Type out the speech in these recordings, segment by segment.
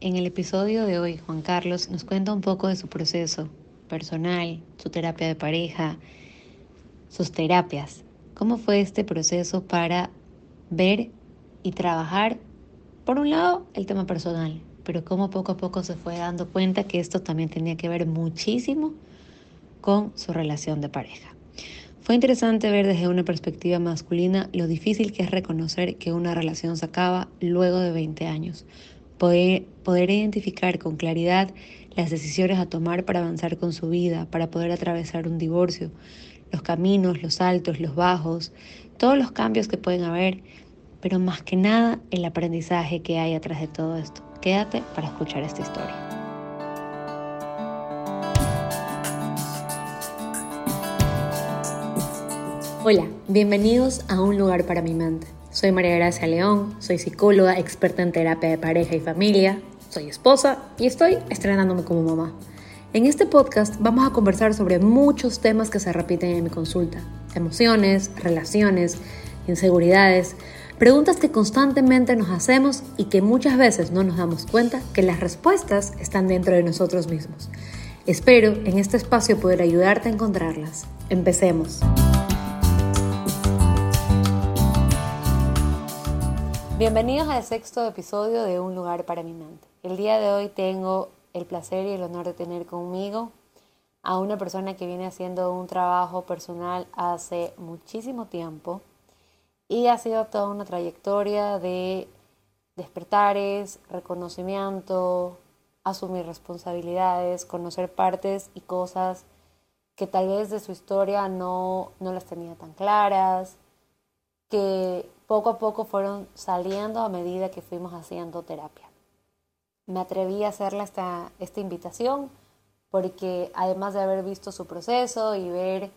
En el episodio de hoy, Juan Carlos nos cuenta un poco de su proceso personal, su terapia de pareja, sus terapias. ¿Cómo fue este proceso para ver y trabajar, por un lado, el tema personal, pero cómo poco a poco se fue dando cuenta que esto también tenía que ver muchísimo con su relación de pareja? Fue interesante ver desde una perspectiva masculina lo difícil que es reconocer que una relación se acaba luego de 20 años, poder, poder identificar con claridad las decisiones a tomar para avanzar con su vida, para poder atravesar un divorcio, los caminos, los altos, los bajos, todos los cambios que pueden haber, pero más que nada el aprendizaje que hay atrás de todo esto. Quédate para escuchar esta historia. Hola, bienvenidos a Un lugar para mi mente. Soy María Gracia León, soy psicóloga, experta en terapia de pareja y familia, soy esposa y estoy estrenándome como mamá. En este podcast vamos a conversar sobre muchos temas que se repiten en mi consulta. Emociones, relaciones, inseguridades, preguntas que constantemente nos hacemos y que muchas veces no nos damos cuenta que las respuestas están dentro de nosotros mismos. Espero en este espacio poder ayudarte a encontrarlas. Empecemos. Bienvenidos al sexto episodio de Un lugar para mi mente. El día de hoy tengo el placer y el honor de tener conmigo a una persona que viene haciendo un trabajo personal hace muchísimo tiempo y ha sido toda una trayectoria de despertares, reconocimiento, asumir responsabilidades, conocer partes y cosas que tal vez de su historia no, no las tenía tan claras, que poco a poco fueron saliendo a medida que fuimos haciendo terapia. Me atreví a hacerle esta, esta invitación porque además de haber visto su proceso y ver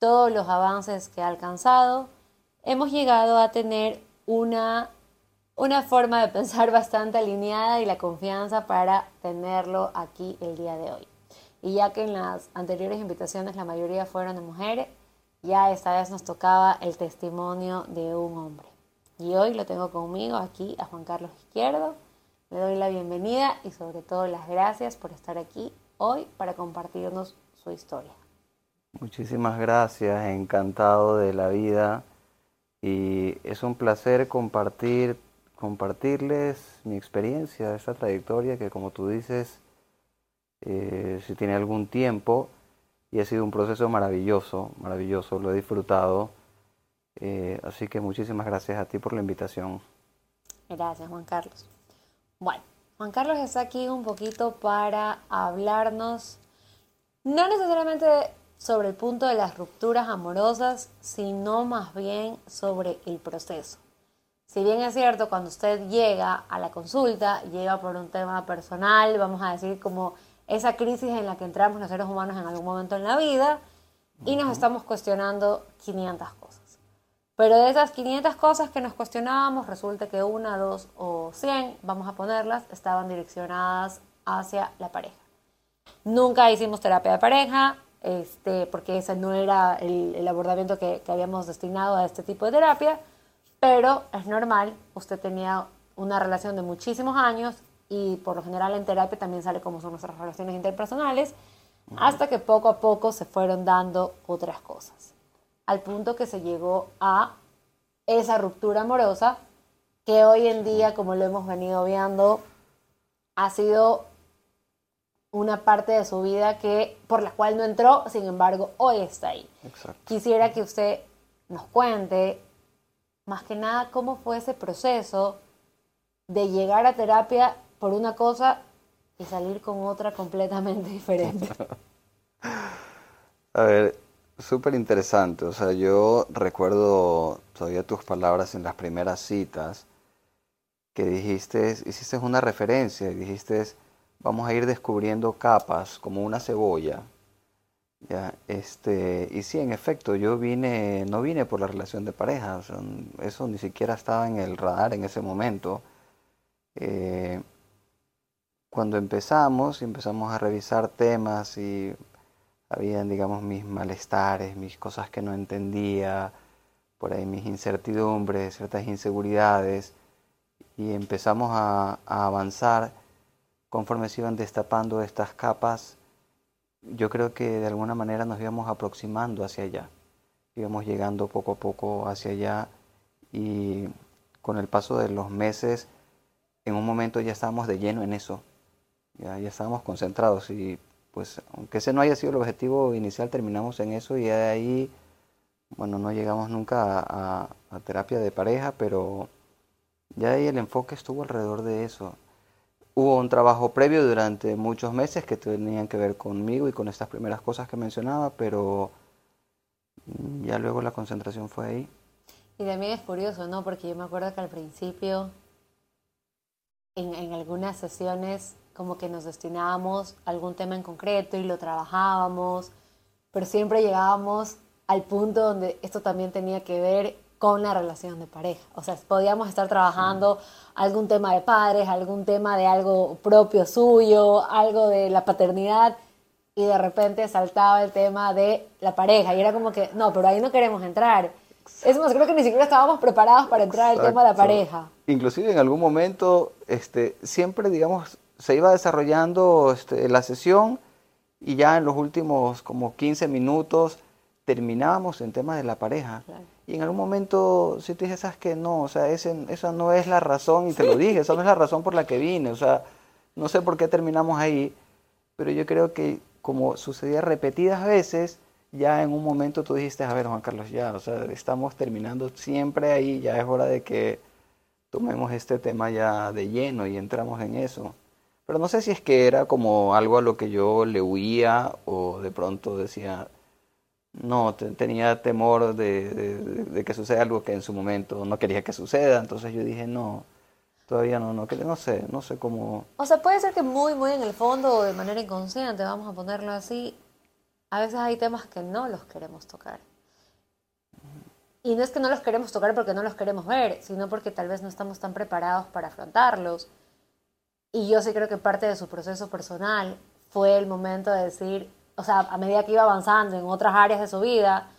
todos los avances que ha alcanzado, hemos llegado a tener una, una forma de pensar bastante alineada y la confianza para tenerlo aquí el día de hoy. Y ya que en las anteriores invitaciones la mayoría fueron de mujeres, ya esta vez nos tocaba el testimonio de un hombre. Y hoy lo tengo conmigo aquí a Juan Carlos Izquierdo. Le doy la bienvenida y sobre todo las gracias por estar aquí hoy para compartirnos su historia. Muchísimas gracias, encantado de la vida y es un placer compartir, compartirles mi experiencia, esta trayectoria que como tú dices, eh, si tiene algún tiempo, y ha sido un proceso maravilloso, maravilloso, lo he disfrutado. Eh, así que muchísimas gracias a ti por la invitación. Gracias, Juan Carlos. Bueno, Juan Carlos está aquí un poquito para hablarnos, no necesariamente sobre el punto de las rupturas amorosas, sino más bien sobre el proceso. Si bien es cierto, cuando usted llega a la consulta, llega por un tema personal, vamos a decir como esa crisis en la que entramos los seres humanos en algún momento en la vida y nos estamos cuestionando 500 cosas. Pero de esas 500 cosas que nos cuestionábamos, resulta que una, dos o 100, vamos a ponerlas, estaban direccionadas hacia la pareja. Nunca hicimos terapia de pareja, este, porque ese no era el, abordamiento que, que habíamos destinado a este tipo de terapia, pero es normal, usted tenía una relación de muchísimos años y por lo general en terapia también sale como son nuestras relaciones interpersonales, hasta que poco a poco se fueron dando otras cosas, al punto que se llegó a esa ruptura amorosa que hoy en día, como lo hemos venido viendo, ha sido una parte de su vida que por la cual no entró, sin embargo, hoy está ahí. Quisiera que usted nos cuente más que nada cómo fue ese proceso de llegar a terapia por una cosa y salir con otra completamente diferente. A ver, súper interesante. O sea, yo recuerdo todavía tus palabras en las primeras citas que dijiste, hiciste una referencia y dijiste, vamos a ir descubriendo capas como una cebolla. Ya, este, y sí, en efecto, yo vine, no vine por la relación de pareja, eso ni siquiera estaba en el radar en ese momento. Eh, cuando empezamos, empezamos a revisar temas y habían, digamos, mis malestares, mis cosas que no entendía, por ahí mis incertidumbres, ciertas inseguridades, y empezamos a, avanzar, conforme se iban destapando estas capas, yo creo que de alguna manera nos íbamos aproximando hacia allá, íbamos llegando poco a poco hacia allá y con el paso de los meses, en un momento ya estábamos de lleno en eso, ya, ya estábamos concentrados y pues aunque ese no haya sido el objetivo inicial, terminamos en eso y de ahí, bueno, no llegamos nunca a, a terapia de pareja, pero ya ahí el enfoque estuvo alrededor de eso. Hubo un trabajo previo durante muchos meses que tenían que ver conmigo y con estas primeras cosas que mencionaba, pero ya luego la concentración fue ahí. Y también es curioso, ¿no? Porque yo me acuerdo que al principio, en, en algunas sesiones, como que nos destinábamos a algún tema en concreto y lo trabajábamos, pero siempre llegábamos al punto donde esto también tenía que ver con la relación de pareja. O sea, podíamos estar trabajando algún tema de padres, algún tema de algo propio suyo, algo de la paternidad, y de repente saltaba el tema de la pareja. Y era como que, no, pero ahí no queremos entrar. Es más, creo que ni siquiera estábamos preparados para entrar al tema de la pareja. Inclusive en algún momento, este, siempre, digamos, se iba desarrollando este, la sesión y ya en los últimos como 15 minutos terminábamos en tema de la pareja. Claro. Y en algún momento, si te dije, sabes que no, o sea, ese, esa no es la razón, y te lo dije, esa no es la razón por la que vine, o sea, no sé por qué terminamos ahí, pero yo creo que como sucedía repetidas veces, ya en un momento tú dijiste, a ver, Juan Carlos, ya, o sea, estamos terminando siempre ahí, ya es hora de que tomemos este tema ya de lleno y entramos en eso. Pero no sé si es que era como algo a lo que yo le huía o de pronto decía, no, te- tenía temor de, de- que suceda algo que en su momento no quería que suceda, entonces yo dije, no, todavía no, no, no sé, no sé cómo... O sea, puede ser que muy, muy en el fondo o de manera inconsciente, vamos a ponerlo así, a veces hay temas que no los queremos tocar. Y no es que no los queremos tocar porque no los queremos ver, sino porque tal vez no estamos tan preparados para afrontarlos. Y yo sí creo que parte de su proceso personal fue el momento de decir, o sea, a medida que iba avanzando en otras áreas de su vida,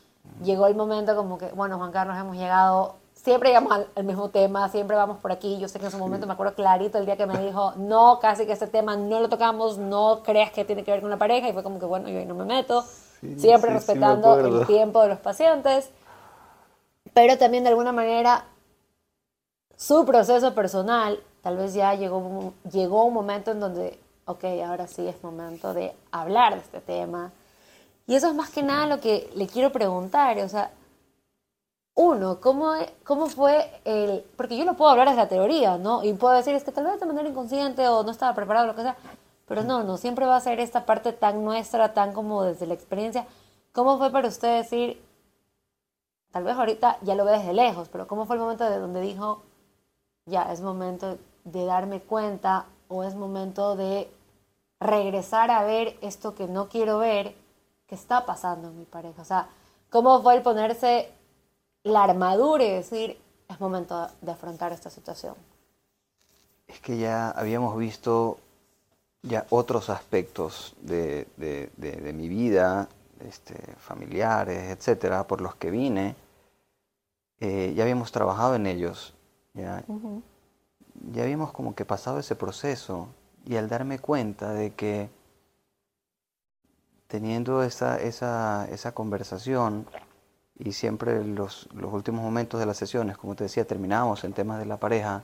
llegó el momento como que, bueno, Juan Carlos, hemos llegado, siempre llegamos al, al mismo tema, siempre vamos por aquí. Yo sé que en su momento me acuerdo clarito el día que me dijo, no, casi que este tema no lo tocamos, no creas que tiene que ver con la pareja. Y fue como que, bueno, yo ahí no me meto, Sí, siempre sí, sí me respetando el tiempo de los pacientes. Pero también de alguna manera su proceso personal, tal vez ya llegó, llegó un momento en donde, ok, ahora sí es momento de hablar de este tema. Y eso es más que nada lo que le quiero preguntar, o sea, uno, ¿cómo, cómo fue el...? Porque yo lo puedo hablar desde la teoría, ¿no? Y puedo decir, es que tal vez de manera inconsciente o no estaba preparado, lo que sea. Pero no, no, siempre va a ser esta parte tan nuestra, tan como desde la experiencia. ¿Cómo fue para usted decir, tal vez ahorita ya lo ve desde lejos, pero cómo fue el momento de donde dijo, ya es momento de darme cuenta o es momento de regresar a ver esto que no quiero ver que está pasando en mi pareja? O sea, ¿cómo fue el ponerse la armadura y decir, es momento de afrontar esta situación? Es que ya habíamos visto ya otros aspectos de, de- de- mi vida, este, familiares, etcétera, por los que vine. Eh, ya habíamos trabajado en ellos, ya, ya habíamos como que pasado ese proceso y al darme cuenta de que teniendo esa, esa, esa conversación y siempre los, los últimos momentos de las sesiones, como te decía, terminábamos en temas de la pareja,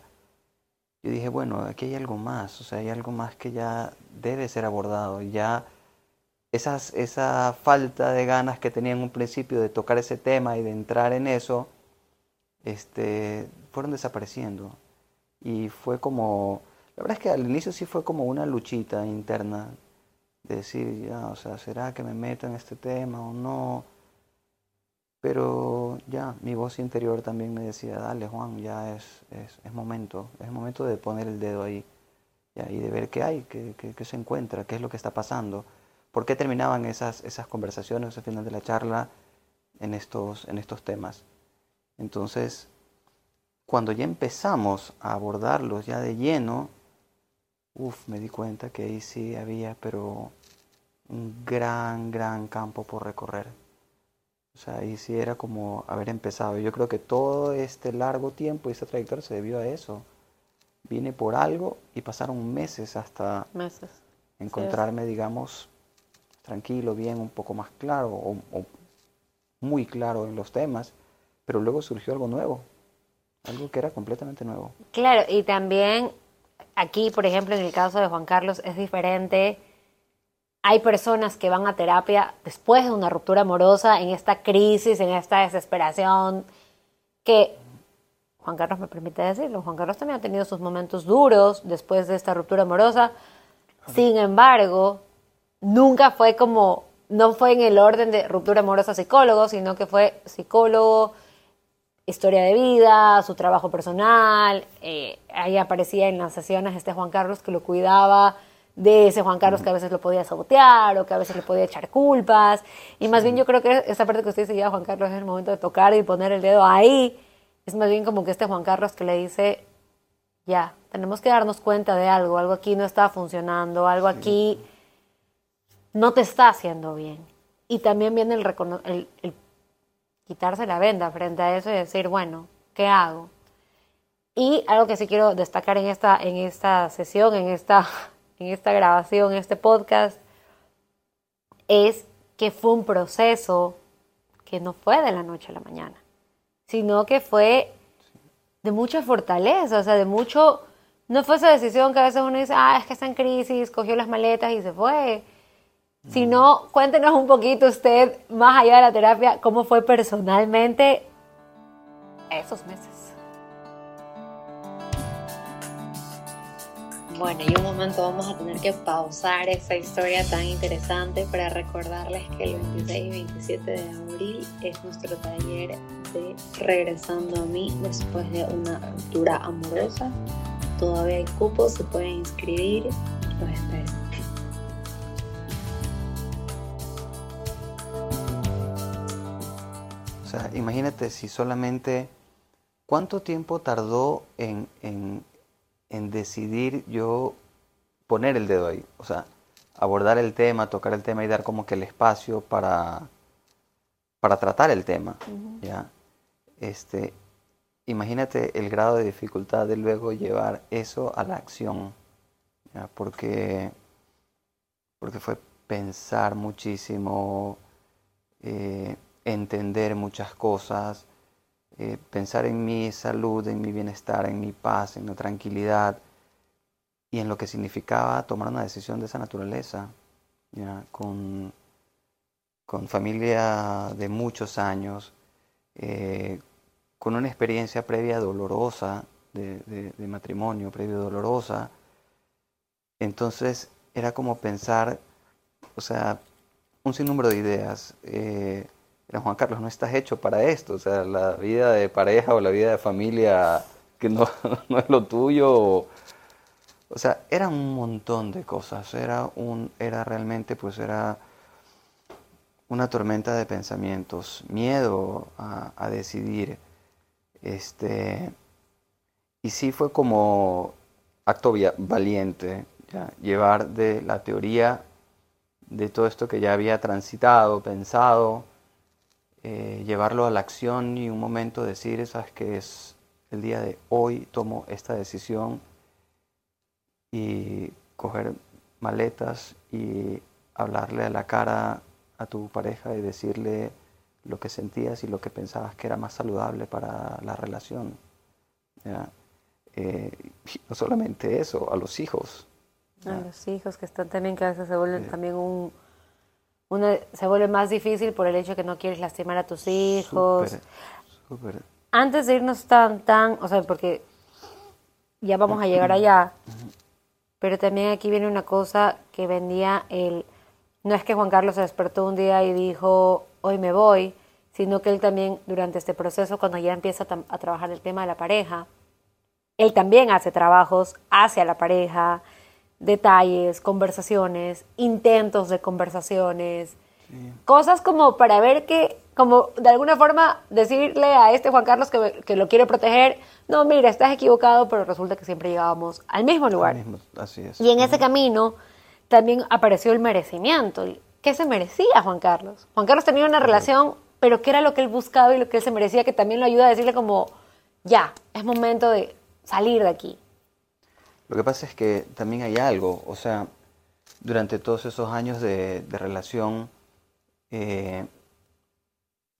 yo dije, bueno, aquí hay algo más, o sea, hay algo más que ya debe ser abordado, ya esas, esa falta de ganas que tenía en un principio de tocar ese tema y de entrar en eso, este, fueron desapareciendo. Y fue como, la verdad es que al inicio sí fue como una luchita interna, de decir, ya, o sea, ¿será que me meto en este tema o no? Pero ya, mi voz interior también me decía, dale Juan, ya es, es, es momento, es momento de poner el dedo ahí y de ver qué hay, qué, qué- qué se encuentra, qué es lo que está pasando, por qué terminaban esas, esas conversaciones al final de la charla en estos, en estos temas. Entonces, cuando ya empezamos a abordarlos ya de lleno, uff, me di cuenta que ahí sí había, pero un gran, gran campo por recorrer. O sea, ahí sí era como haber empezado. Yo creo que todo este largo tiempo y esta trayectoria se debió a eso. vine por algo y pasaron meses hasta Meses. encontrarme, digamos, tranquilo, bien, un poco más claro o, o muy claro en los temas, pero luego surgió algo nuevo, algo que era completamente nuevo. Claro, y también aquí, por ejemplo, en el caso de Juan Carlos es diferente. Hay personas que van a terapia después de una ruptura amorosa, en esta crisis, en esta desesperación, que Juan Carlos me permite decirlo, Juan Carlos también ha tenido sus momentos duros después de esta ruptura amorosa. Sin embargo, nunca fue como, no fue en el orden de ruptura amorosa psicólogo, sino que fue psicólogo, historia de vida, su trabajo personal. eh, ahí aparecía en las sesiones este Juan Carlos que lo cuidaba de ese Juan Carlos que a veces lo podía sabotear o que a veces le podía echar culpas. Y más bien yo creo que esa parte que usted dice ya, Juan Carlos, es el momento de tocar y poner el dedo ahí. Es más bien como que este Juan Carlos que le dice, ya, tenemos que darnos cuenta de algo, algo aquí no está funcionando, algo aquí no te está haciendo bien. Y también viene el, el, el quitarse la venda frente a eso y decir, bueno, ¿qué hago? Y algo que sí quiero destacar en esta, en esta sesión, en esta, en esta grabación, en este podcast, es que fue un proceso que no fue de la noche a la mañana, sino que fue de mucha fortaleza, o sea, de mucho... No fue esa decisión que a veces uno dice, ah, es que está en crisis, cogió las maletas y se fue. Sino, cuéntenos un poquito usted, más allá de la terapia, cómo fue personalmente esos meses. Bueno, y un momento vamos a tener que pausar esta historia tan interesante para recordarles que el 26 y 27 de abril es nuestro taller de Regresando a mí después de una ruptura amorosa. Todavía hay cupos, se pueden inscribir. Los espero. Sea, imagínate si solamente, ¿cuánto tiempo tardó en, en- en decidir yo poner el dedo ahí? O sea, abordar el tema, tocar el tema y dar como que el espacio para, para tratar el tema, ¿ya? Este, imagínate el grado de dificultad de luego llevar eso a la acción, ¿ya? Porque, porque fue pensar muchísimo, eh, entender muchas cosas, eh, pensar en mi salud, en mi bienestar, en mi paz, en la tranquilidad y en lo que significaba tomar una decisión de esa naturaleza, ¿ya? Con, con familia de muchos años, eh, con una experiencia previa dolorosa de, de- de matrimonio, previo dolorosa. Entonces era como pensar, o sea, un sinnúmero de ideas. Eh, Juan Carlos, no estás hecho para esto. O sea, la vida de pareja o la vida de familia que no, no es lo tuyo. O, sea, era un montón de cosas. Era, un, era realmente, pues era una tormenta de pensamientos, miedo a, decidir. Este, y sí fue como acto valiente, llevar de la teoría de todo esto que ya había transitado, pensado, eh, llevarlo a la acción y un momento decir, sabes que es el día de hoy, tomo esta decisión y coger maletas y hablarle a la cara a tu pareja y decirle lo que sentías y lo que pensabas que era más saludable para la relación. ¿ya? Eh, no solamente eso, a los hijos. A ¿ya? los hijos que están también, que a veces se vuelven Sí. también un... Una, se vuelve más difícil por el hecho que no quieres lastimar a tus hijos. Súper, súper. Antes de irnos tan, tan, o sea, porque ya vamos a llegar allá, pero también aquí viene una cosa que vendía el, no es que Juan Carlos se despertó un día y dijo, hoy me voy, sino que él también durante este proceso, cuando ya empieza a, a trabajar el tema de la pareja, él también hace trabajos hacia la pareja, detalles, conversaciones, intentos de conversaciones, cosas como para ver que, como de alguna forma decirle a este Juan Carlos que, que lo quiere proteger, no, mira, estás equivocado, pero resulta que siempre llegábamos al mismo lugar. Mismo, así es. Y en ese camino también apareció el merecimiento. ¿Qué se merecía Juan Carlos? Juan Carlos tenía una relación, pero ¿qué era lo que él buscaba y lo que él se merecía? Que también lo ayuda a decirle como, ya, es momento de salir de aquí. Lo que pasa es que también hay algo, o sea, durante todos esos años de, de relación, eh,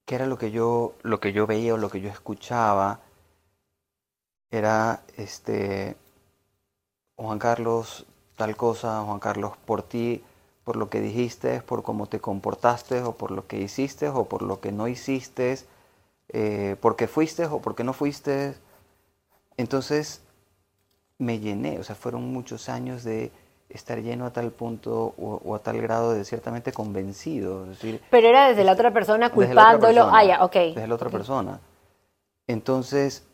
¿qué era lo que yo, lo que yo veía o lo que yo escuchaba? Era este Juan Carlos, tal cosa, Juan Carlos, por ti, por lo que dijiste, por cómo te comportaste, o por lo que hiciste, o por lo que no hiciste, eh, porque fuiste o porque no fuiste. Entonces me llené, o sea, fueron muchos años de estar lleno a tal punto o, a tal grado de ciertamente convencido. decir, Pero era desde la otra persona culpándolo. ah, ya, ok. Desde la otra persona. Entonces,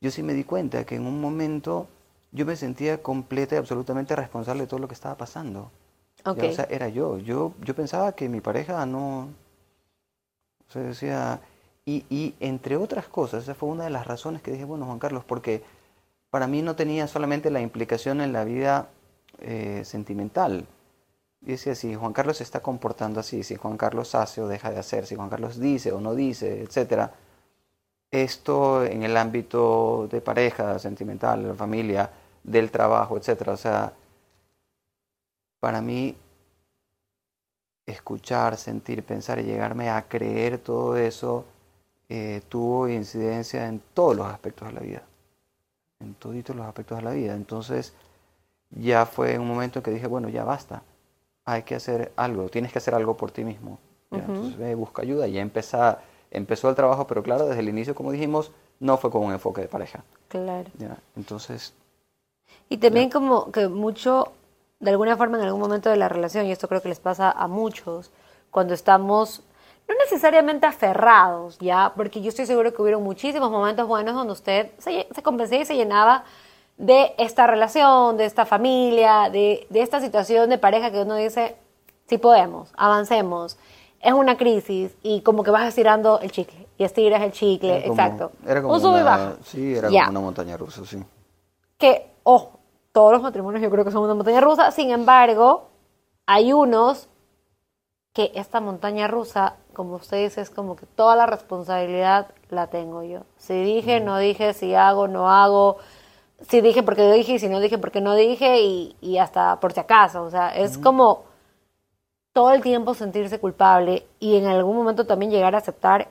yo sí me di cuenta que en un momento yo me sentía completa y absolutamente responsable de todo lo que estaba pasando. Okay. o sea, era yo. yo. Yo pensaba que mi pareja no... O sea, decía... Y, y entre otras cosas, esa fue una de las razones que dije, bueno, Juan Carlos, porque para mí no tenía solamente la implicación en la vida eh, sentimental. Decía, si Juan Carlos se está comportando así, si Juan Carlos hace o deja de hacer, si Juan Carlos dice o no dice, etc., esto en el ámbito de pareja, sentimental, de la familia, del trabajo, etc. O sea, para mí, escuchar, sentir, pensar y llegarme a creer todo eso eh, tuvo incidencia en todos los aspectos de la vida. En todos los aspectos de la vida. Entonces, ya fue un momento en que dije, bueno, ya basta. Hay que hacer algo, tienes que hacer algo por ti mismo. Entonces, ve, busca ayuda. Y ya empezó, empezó el trabajo, pero claro, desde el inicio, como dijimos, no fue con un enfoque de pareja. Claro. Entonces, y también como que mucho, de alguna forma en algún momento de la relación, y esto creo que les pasa a muchos, cuando estamos no necesariamente aferrados, ¿ya? Porque yo estoy seguro que hubieron muchísimos momentos buenos donde usted se, se convencía y se llenaba de esta relación, de esta familia, de, de esta situación de pareja que uno dice, sí podemos, avancemos. Es una crisis y como que vas estirando el chicle y estiras el chicle, exacto. Era como una, Sí, era como una montaña rusa, sí. Que, ojo, todos los matrimonios yo creo que son una montaña rusa, sin embargo, hay unos que esta montaña rusa, como usted dice, es como que toda la responsabilidad la tengo yo. Si dije, no dije, si hago, no hago, si dije porque dije y si no dije porque no dije y, y hasta por si acaso. O sea, es como todo el tiempo sentirse culpable y en algún momento también llegar a aceptar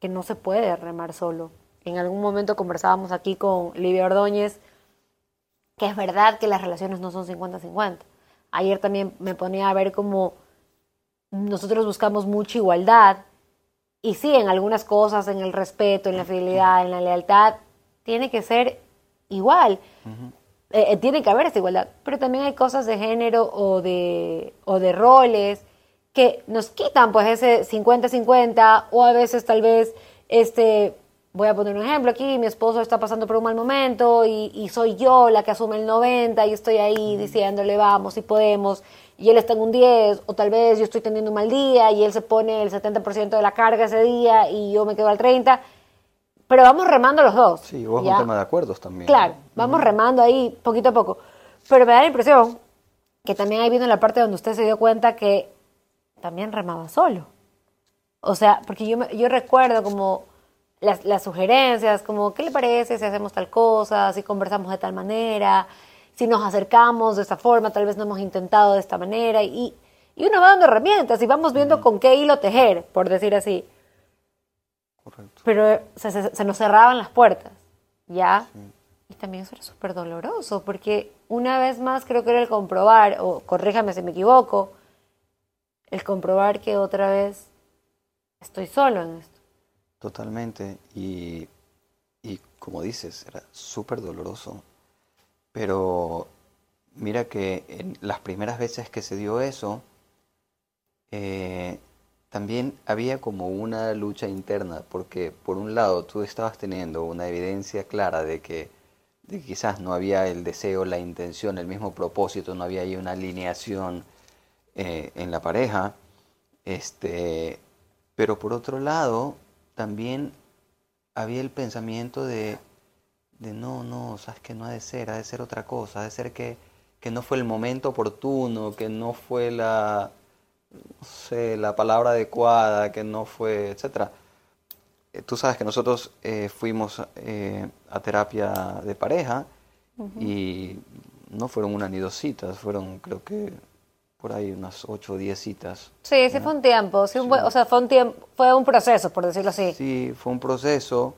que no se puede remar solo. En algún momento conversábamos aquí con Livia Ordóñez que es verdad que las relaciones no son 50-50. Ayer también me ponía a ver cómo nosotros buscamos mucha igualdad y sí, en algunas cosas, en el respeto, en la fidelidad, en la lealtad, tiene que ser igual. Eh, eh, tiene que haber esa igualdad, pero también hay cosas de género o de, o de roles que nos quitan pues ese 50-50 o a veces tal vez este voy a poner un ejemplo aquí, mi esposo está pasando por un mal momento y, soy yo la que asume el 90 y estoy ahí diciéndole vamos y podemos y él está en un 10 o tal vez yo estoy teniendo un mal día y él se pone el 70% de la carga ese día y yo me quedo al 30, pero vamos remando los dos. Sí, vos un tema de acuerdos también. Claro, vamos remando ahí poquito a poco, pero me da la impresión que también ahí vino la parte donde usted se dio cuenta que también remaba solo. O sea, porque yo, yo recuerdo como las, las, sugerencias, como, ¿qué le parece si hacemos tal cosa, si conversamos de tal manera, si nos acercamos de esta forma, tal vez no hemos intentado de esta manera, y, y uno va dando herramientas y vamos viendo con qué hilo tejer, por decir así. Correcto. Pero se, se, nos cerraban las puertas, ¿ya? Y también eso era súper doloroso, porque una vez más creo que era el comprobar, o corríjame si me equivoco, el comprobar que otra vez estoy solo en esto. Totalmente. Y, y como dices, era súper doloroso. Pero mira que en las primeras veces que se dio eso, eh, también había como una lucha interna, porque por un lado tú estabas teniendo una evidencia clara de que, de quizás no había el deseo, la intención, el mismo propósito, no había ahí una alineación eh, en la pareja, este, pero por otro lado también había el pensamiento de, de no, no, sabes que no ha de ser, ha de ser otra cosa, ha de ser que, que no fue el momento oportuno, que no fue la, no sé, la palabra adecuada, que no fue, etcétera. Eh, tú sabes que nosotros eh, fuimos eh, a terapia de pareja y no fueron una ni dos citas, fueron creo que por ahí unas ocho o diez citas. Sí, sí fue un tiempo, sí, un o sea, fue un tiempo, fue un proceso, por decirlo así. Sí, fue un proceso.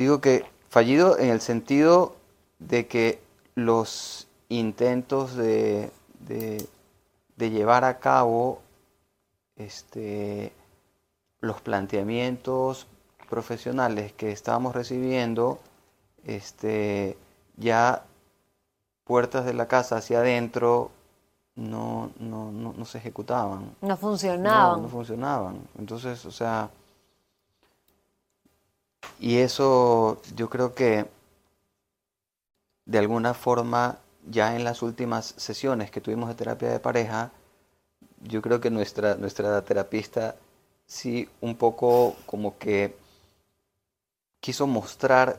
Digo que fallido en el sentido de que los intentos de, de, de llevar a cabo este, los planteamientos profesionales que estábamos recibiendo, este, ya puertas de la casa hacia adentro no, no, no, se ejecutaban. No funcionaban. No, funcionaban. Entonces, o sea, y eso yo creo que de alguna forma ya en las últimas sesiones que tuvimos de terapia de pareja, yo creo que nuestra, nuestra terapista sí un poco como que quiso mostrar,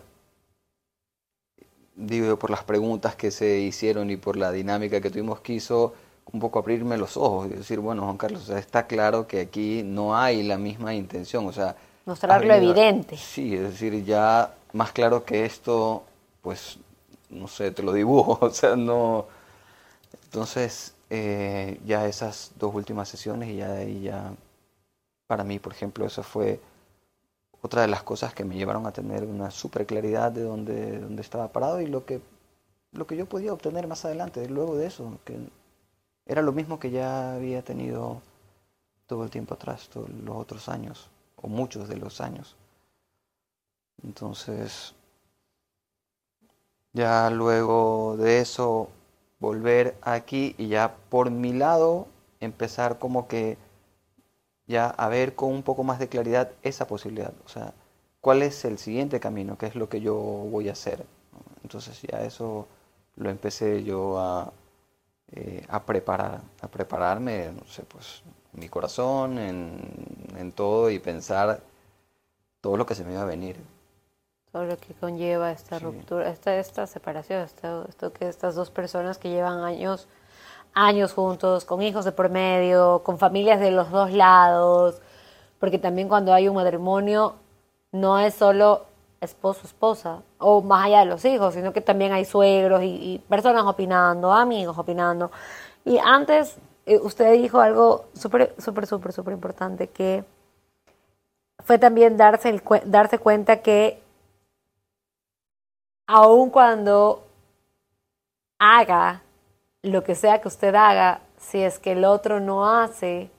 digo, por las preguntas que se hicieron y por la dinámica que tuvimos, quiso un poco abrirme los ojos y decir, bueno, Juan Carlos, está claro que aquí no hay la misma intención, o sea... Mostrar lo evidente. Sí, es decir, ya más claro que esto, pues, no sé, te lo dibujo, o sea, no... Entonces, eh, ya esas dos últimas sesiones y ya de ahí ya, para mí, por ejemplo, eso fue otra de las cosas que me llevaron a tener una super claridad de dónde, dónde estaba parado y lo que, lo que yo podía obtener más adelante, luego de eso, que era lo mismo que ya había tenido todo el tiempo atrás, todos los otros años, o muchos de los años. Entonces, ya luego de eso, volver aquí y ya por mi lado empezar como que ya a ver con un poco más de claridad esa posibilidad. O sea, cuál es el siguiente camino, qué es lo que yo voy a hacer. Entonces ya eso lo empecé yo a, eh, a preparar, a prepararme, no sé, pues mi corazón, en, en, todo y pensar todo lo que se me iba a venir. Todo lo que conlleva esta ruptura, esta, esta separación, esto, esto que estas dos personas que llevan años, años juntos, con hijos de por medio, con familias de los dos lados, porque también cuando hay un matrimonio no es solo esposo, esposa, o más allá de los hijos, sino que también hay suegros y, personas opinando, amigos opinando. Y antes eh, usted dijo algo súper, súper, súper, súper importante, que fue también darse, el, darse cuenta que aun cuando haga lo que sea que usted haga, si es que el otro no hace,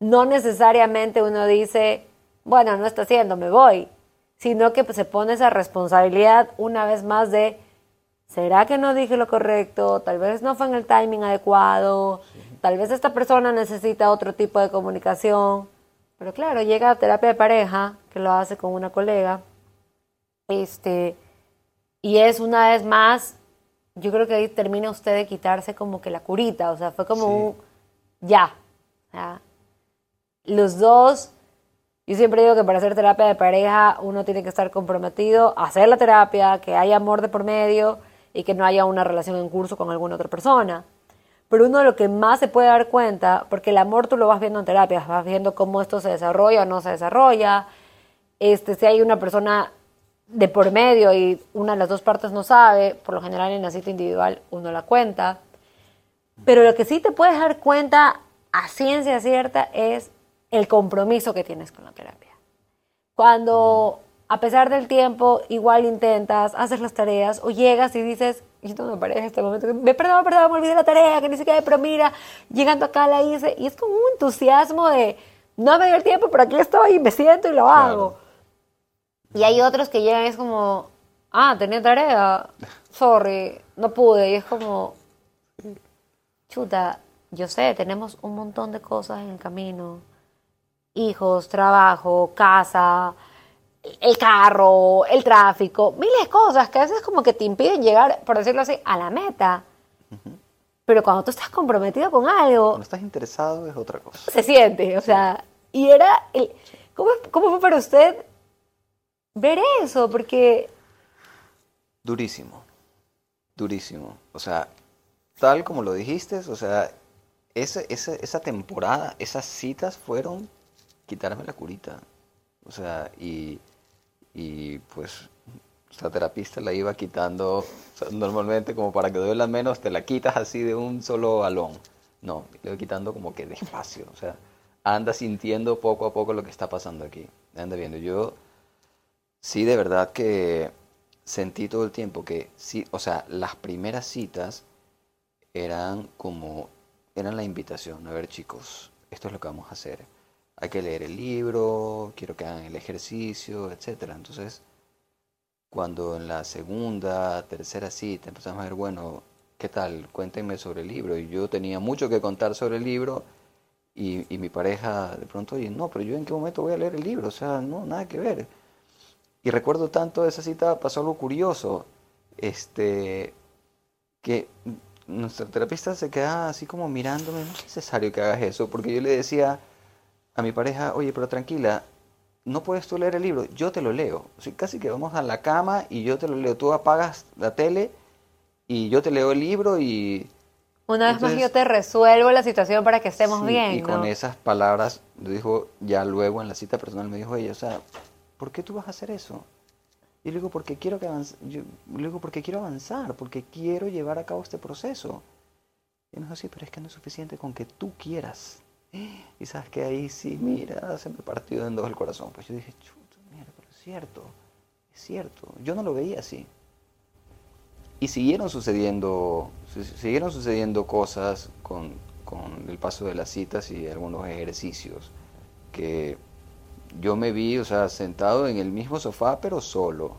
no necesariamente uno dice, bueno, no está haciendo, me voy sino que se pone esa responsabilidad una vez más de, ¿será que no dije lo correcto? Tal vez no fue en el timing adecuado, tal vez esta persona necesita otro tipo de comunicación. Pero claro, llega a terapia de pareja, que lo hace con una colega, este, y es una vez más, yo creo que ahí termina usted de quitarse como que la curita, o sea, fue como un ya. Los dos yo siempre digo que para hacer terapia de pareja uno tiene que estar comprometido a hacer la terapia, que haya amor de por medio y que no haya una relación en curso con alguna otra persona. Pero uno de lo que más se puede dar cuenta, porque el amor tú lo vas viendo en terapia, vas viendo cómo esto se desarrolla o no se desarrolla, este, si hay una persona de por medio y una de las dos partes no sabe, por lo general en la cita individual uno la cuenta. Pero lo que sí te puedes dar cuenta a ciencia cierta es el compromiso que tienes con la terapia. Cuando a pesar del tiempo igual intentas, haces las tareas o llegas y dices, y esto me parece este momento, me perdón, perdón, me olvidé la tarea, que ni siquiera, pero mira, llegando acá la hice, y es como un entusiasmo de, no me dio el tiempo, pero aquí estoy, me siento y lo hago. Y hay otros que llegan y es como, ah, tenía tarea, sorry, no pude, y es como, chuta, yo sé, tenemos un montón de cosas en el camino. Hijos, trabajo, casa, el carro, el tráfico, miles de cosas que a veces como que te impiden llegar, por decirlo así, a la meta. Pero cuando tú estás comprometido con algo... Cuando estás interesado es otra cosa. Se siente, o sea, y era... El, ¿cómo, ¿Cómo fue para usted ver eso? Porque... Durísimo, durísimo. O sea, tal como lo dijiste, o sea, esa, esa, esa temporada, esas citas fueron quitarme la curita. O sea, y, y pues la terapista la iba quitando, normalmente como para que duela menos, te la quitas así de un solo balón. No, le voy quitando como que despacio, o sea, anda sintiendo poco a poco lo que está pasando aquí. Anda viendo, yo sí de verdad que sentí todo el tiempo que sí, o sea, las primeras citas eran como, eran la invitación, a ver chicos, esto es lo que vamos a hacer. Hay que leer el libro, quiero que hagan el ejercicio, etc. Entonces, cuando en la segunda, tercera cita empezamos a ver, bueno, ¿qué tal? Cuéntenme sobre el libro. Y yo tenía mucho que contar sobre el libro y, mi pareja de pronto, oye, no, pero yo en qué momento voy a leer el libro, o sea, no, nada que ver. Y recuerdo tanto esa cita, pasó algo curioso, este, que nuestra terapista se quedaba así como mirándome, no es necesario que hagas eso, porque yo le decía a mi pareja, oye, pero tranquila, no puedes tú leer el libro, yo te lo leo. O casi que vamos a la cama y yo te lo leo. Tú apagas la tele y yo te leo el libro y... Una vez más yo te resuelvo la situación para que estemos bien. Y con esas palabras, dijo, ya luego en la cita personal me dijo ella, o sea, ¿por qué tú vas a hacer eso? Y le digo, porque quiero que avance, yo, le digo, porque quiero avanzar, porque quiero llevar a cabo este proceso. Y me dijo, sí, pero es que no es suficiente con que tú quieras. Y sabes que ahí sí, mira, se me partió en dos el corazón. Pues yo dije, chuta, mira, pero es cierto, es cierto. Yo no lo veía así. Y siguieron sucediendo, siguieron sucediendo cosas con, con el paso de las citas y algunos ejercicios que yo me vi, o sea, sentado en el mismo sofá, pero solo.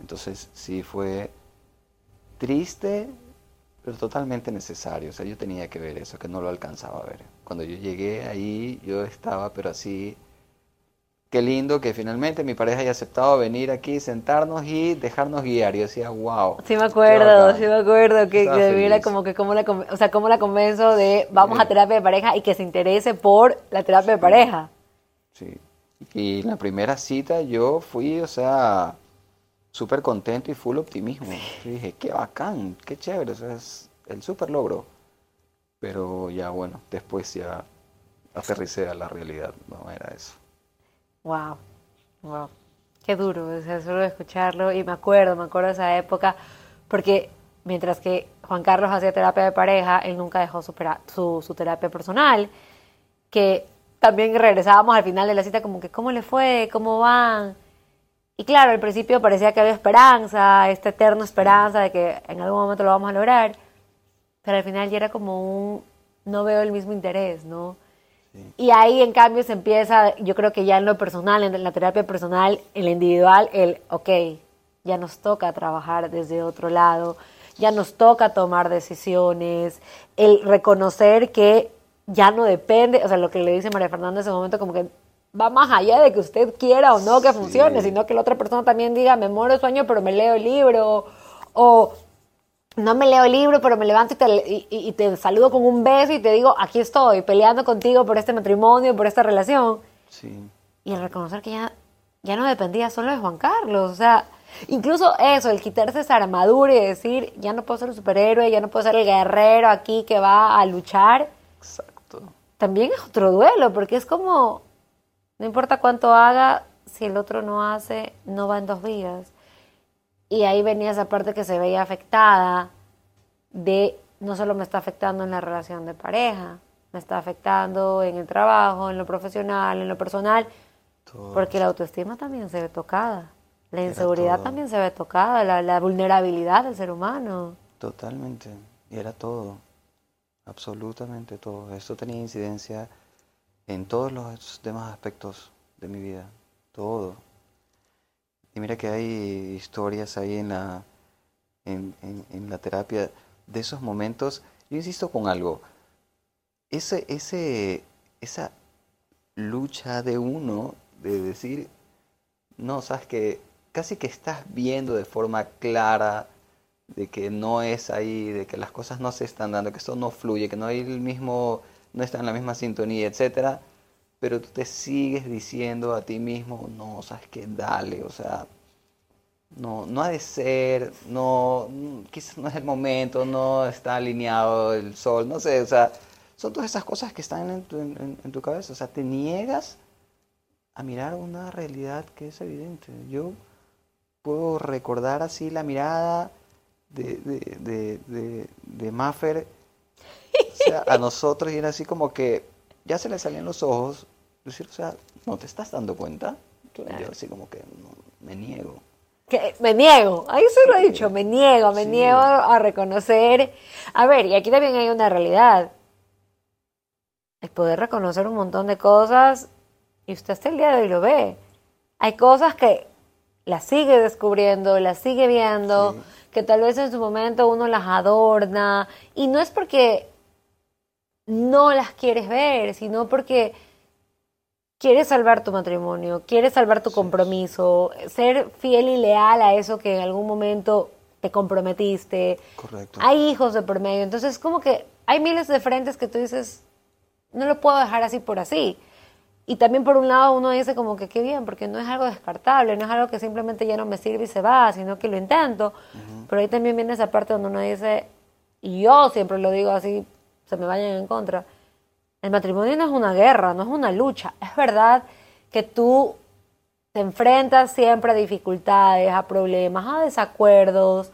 Entonces sí fue triste, pero totalmente necesario. O sea, yo tenía que ver eso, que no lo alcanzaba a ver. Cuando yo llegué ahí, yo estaba, pero así, qué lindo que finalmente mi pareja haya aceptado venir aquí, sentarnos y dejarnos guiar. Yo decía, wow. Sí me acuerdo, sí me acuerdo que, que como que cómo la, o sea, cómo la convenzo de vamos a terapia de pareja y que se interese por la terapia de pareja. Sí. Y la primera cita yo fui, o sea, súper contento y full optimismo. dije, qué bacán, qué chévere, o es el súper logro. Pero ya bueno, después ya aterricé a la realidad, no era eso. Wow, wow. Qué duro, es solo escucharlo y me acuerdo, me acuerdo de esa época, porque mientras que Juan Carlos hacía terapia de pareja, él nunca dejó su, su terapia personal, que también regresábamos al final de la cita como que, ¿cómo le fue? ¿Cómo van? Y claro, al principio parecía que había esperanza, esta eterna esperanza de que en algún momento lo vamos a lograr, pero al final ya era como un, no veo el mismo interés, ¿no? Y ahí en cambio se empieza, yo creo que ya en lo personal, en la terapia personal, en la individual, el, ok, ya nos toca trabajar desde otro lado, ya nos toca tomar decisiones, el reconocer que ya no depende, o sea, lo que le dice María Fernanda en ese momento como que va más allá de que usted quiera o no que funcione, sino que la otra persona también diga, me muero de sueño, pero me leo el libro, o no me leo el libro, pero me levanto y te, y, te, saludo con un beso y te digo, aquí estoy, peleando contigo por este matrimonio, por esta relación. Sí. Y el reconocer que ya, ya no dependía solo de Juan Carlos, o sea, incluso eso, el quitarse esa armadura y decir, ya no puedo ser el superhéroe, ya no puedo ser el guerrero aquí que va a luchar. Exacto también es otro duelo, porque es como, no importa cuánto haga, si el otro no hace, no va en dos vías. Y ahí venía esa parte que se veía afectada de, no solo me está afectando en la relación de pareja, me está afectando en el trabajo, en lo profesional, en lo personal, porque la autoestima también se ve tocada, la inseguridad también se ve tocada, la, la vulnerabilidad del ser humano. Totalmente, y era todo absolutamente todo. Esto tenía incidencia en todos los demás aspectos de mi vida, todo. Y mira que hay historias ahí en la, en, la terapia de esos momentos. Yo insisto con algo, ese, ese, esa lucha de uno de decir, no, sabes que casi que estás viendo de forma clara de que no es ahí, de que las cosas no se están dando, que esto no fluye, que no hay el mismo, no está en la misma sintonía, etcétera, pero tú te sigues diciendo a ti mismo, no, sabes que dale, o sea, no, no ha de ser, no, quizás no es el momento, no está alineado el sol, no sé, o sea, son todas esas cosas que están en tu, cabeza, o sea, te niegas a mirar una realidad que es evidente. Yo puedo recordar así la mirada de, de, de, de, Maffer a nosotros y era así como que ya se le salían los ojos. Decir, o sea, ¿no te estás dando cuenta? Yo así como que me niego. Me niego, ahí se lo he dicho, me niego, me niego a reconocer. A ver, y aquí también hay una realidad. El poder reconocer un montón de cosas y usted hasta el día de hoy lo ve. Hay cosas que las sigue descubriendo, las sigue viendo, que tal vez en su momento uno las adorna y no es porque no las quieres ver, sino porque quieres salvar tu matrimonio, quieres salvar tu compromiso, ser fiel y leal a eso que en algún momento te comprometiste. Correcto. Hay hijos de por medio, entonces como que hay miles de frentes que tú dices, no lo puedo dejar así por así. Y también por un lado uno dice como que qué bien, porque no es algo descartable, no es algo que simplemente ya no me sirve y se va, sino que lo intento. Pero ahí también viene esa parte donde uno dice, y yo siempre lo digo así, se me vayan en contra, el matrimonio no es una guerra, no es una lucha. Es verdad que tú te enfrentas siempre a dificultades, a problemas, a desacuerdos,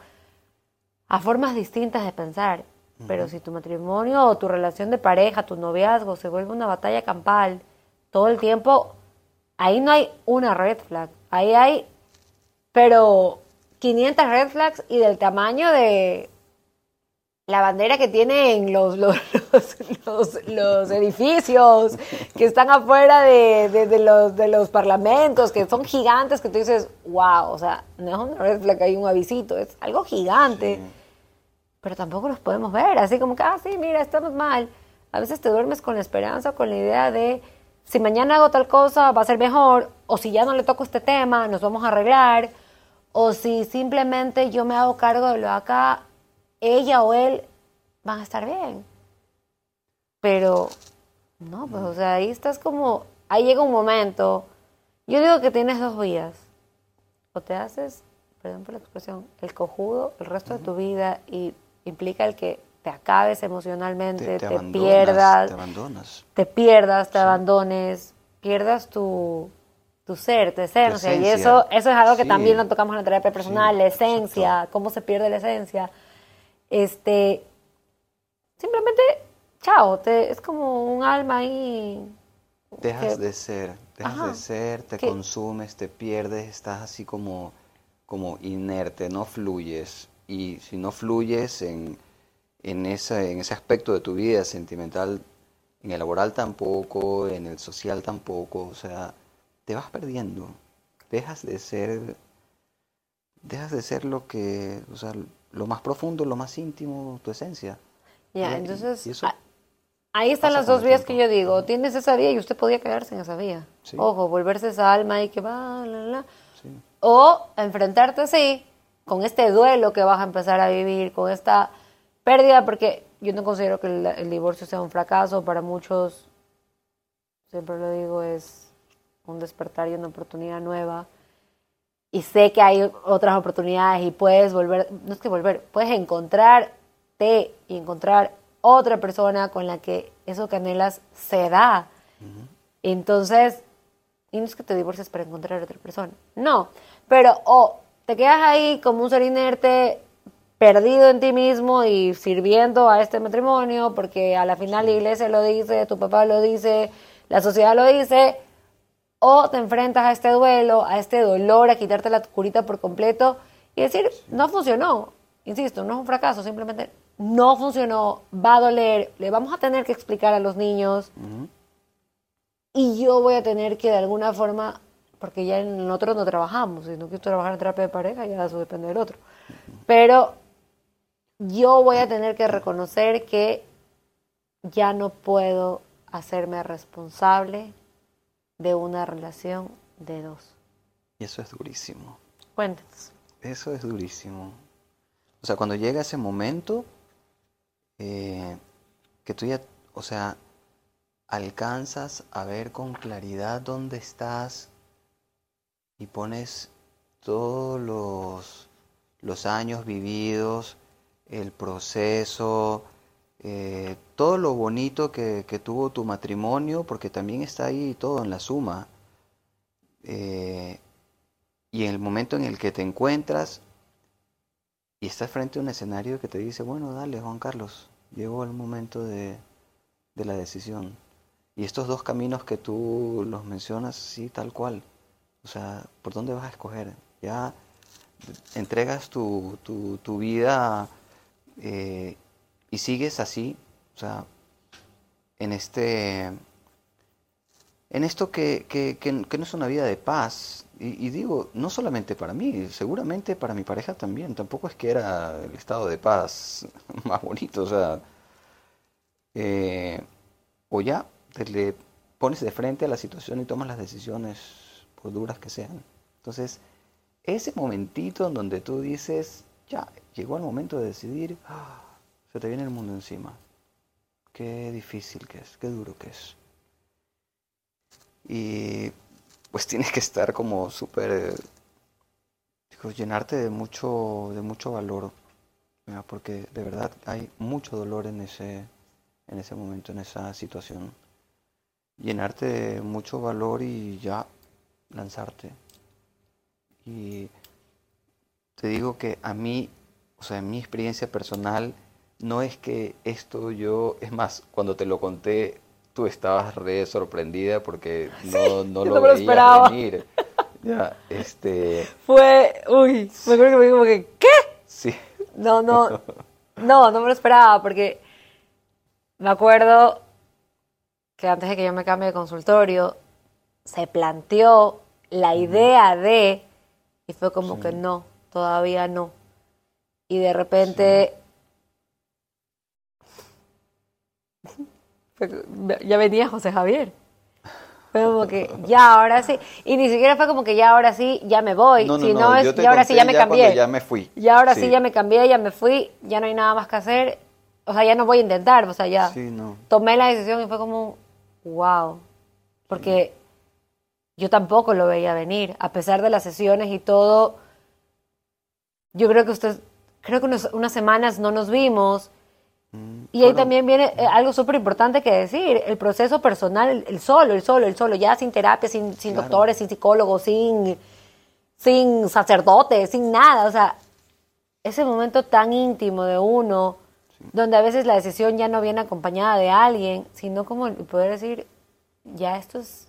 a formas distintas de pensar. Pero si tu matrimonio o tu relación de pareja, tu noviazgo se vuelve una batalla campal todo el tiempo, ahí no hay una red flag. Ahí hay, pero 500 red flags y del tamaño de, la bandera que tienen los, los, los, edificios que están afuera de, los, de los parlamentos, que son gigantes, que tú dices, wow, o sea, no es una red flag, hay un avisito, es algo gigante. Pero tampoco los podemos ver, así como que, ah, sí, mira, estamos mal. A veces te duermes con la esperanza, con la idea de, si mañana hago tal cosa, va a ser mejor, o si ya no le toco este tema, nos vamos a arreglar, o si simplemente yo me hago cargo de lo de acá, ella o él van a estar bien. Pero, no, pues, o sea, ahí estás como, ahí llega un momento, yo digo que tienes dos vías, o te haces, perdón por la expresión, el cojudo el resto de tu vida y implica el que te acabes emocionalmente, te, pierdas, te abandonas, te pierdas, te abandones, pierdas tu, tu ser, tu esencia, y eso, eso es algo que también lo tocamos en la terapia personal, la esencia, cómo se pierde la esencia este, simplemente, chao, te, es como un alma ahí. Dejas de ser, dejas de ser, te consumes, te pierdes, estás así como, como inerte, no fluyes. Y si no fluyes en, en, ese, en ese aspecto de tu vida sentimental, en el laboral tampoco, en el social tampoco, o sea, te vas perdiendo. Dejas de ser, dejas de ser lo que, o sea, lo más profundo, lo más íntimo, tu esencia. Ya, entonces, ahí están las dos vías que yo digo. Tienes esa vía y usted podía quedarse en esa vía. Ojo, volverse esa alma y que va, la, la. O enfrentarte así, con este duelo que vas a empezar a vivir, con esta pérdida, porque yo no considero que el divorcio sea un fracaso. Para muchos, siempre lo digo, es un despertar y una oportunidad nueva y sé que hay otras oportunidades y puedes volver, no es que volver, puedes encontrarte y encontrar otra persona con la que eso que anhelas se da. Entonces, y no es que te divorcies para encontrar otra persona, no, pero o te quedas ahí como un ser inerte, perdido en ti mismo y sirviendo a este matrimonio, porque a la final la iglesia lo dice, tu papá lo dice, la sociedad lo dice, o te enfrentas a este duelo, a este dolor, a quitarte la curita por completo y decir, no funcionó. Insisto, no es un fracaso, simplemente no funcionó, va a doler, le vamos a tener que explicar a los niños y yo voy a tener que de alguna forma, porque ya en otros no trabajamos, si no quiero trabajar en terapia de pareja, ya eso depende del otro. Pero yo voy a tener que reconocer que ya no puedo hacerme responsable de una relación de dos. Y eso es durísimo. Cuéntanos. Eso es durísimo. O sea, cuando llega ese momento, eh, que tú ya, o sea, alcanzas a ver con claridad dónde estás y pones todos los, los años vividos, el proceso, eh, todo lo bonito que, tuvo tu matrimonio, porque también está ahí todo en la suma. Eh, y en el momento en el que te encuentras y estás frente a un escenario que te dice, bueno, dale, Juan Carlos, llegó el momento de, la decisión. Y estos dos caminos que tú los mencionas, sí, tal cual. O sea, ¿por dónde vas a escoger? Ya entregas tu vida eh, y sigues así, o sea, en este, en esto que, que, que, no es una vida de paz. Y, digo, no solamente para mí, seguramente para mi pareja también. Tampoco es que era el estado de paz más bonito, o sea, eh, o ya te le pones de frente a la situación y tomas las decisiones, por duras que sean. Entonces, ese momentito en donde tú dices, ya, llegó el momento de decidir, ¡ah! Se te viene el mundo encima. Qué difícil que es, qué duro que es. Y pues tienes que estar como súper, llenarte de mucho, de mucho valor, porque de verdad hay mucho dolor en ese, en ese momento, en esa situación. Llenarte de mucho valor y ya lanzarte. Y te digo que a mí, o sea, en mi experiencia personal, no es que esto yo, es más, cuando te lo conté, tú estabas re sorprendida porque no, no lo, esperaba. venir. Ya, este... Fue, uy, me acuerdo que me dijo como que, ¿qué? Sí. No, no, no, no me lo esperaba porque me acuerdo que antes de que yo me cambie de consultorio, se planteó la idea de, y fue como que no, todavía no. Y de repente, ya venía José Javier. Fue como que ya ahora sí. Y ni siquiera fue como que ya ahora sí, ya me voy. No, no, es ya ahora sí, ya me cambié. Ya me fui. Y ahora sí. ya me cambié, ya me fui, ya no hay nada más que hacer. O sea, ya no voy a intentar, o sea, ya sí, no. tomé la decisión y fue como, wow. Porque yo tampoco lo veía venir, a pesar de las sesiones y todo. Yo creo que usted, creo que unas semanas no nos vimos. Y ahí también viene eh, algo súper importante que decir, el proceso personal, el, solo, el solo, el solo, ya sin terapia, sin, sin doctores, sin psicólogos, sin, sin sacerdotes, sin nada. O sea, ese momento tan íntimo de uno, donde a veces la decisión ya no viene acompañada de alguien, sino como poder decir, ya esto es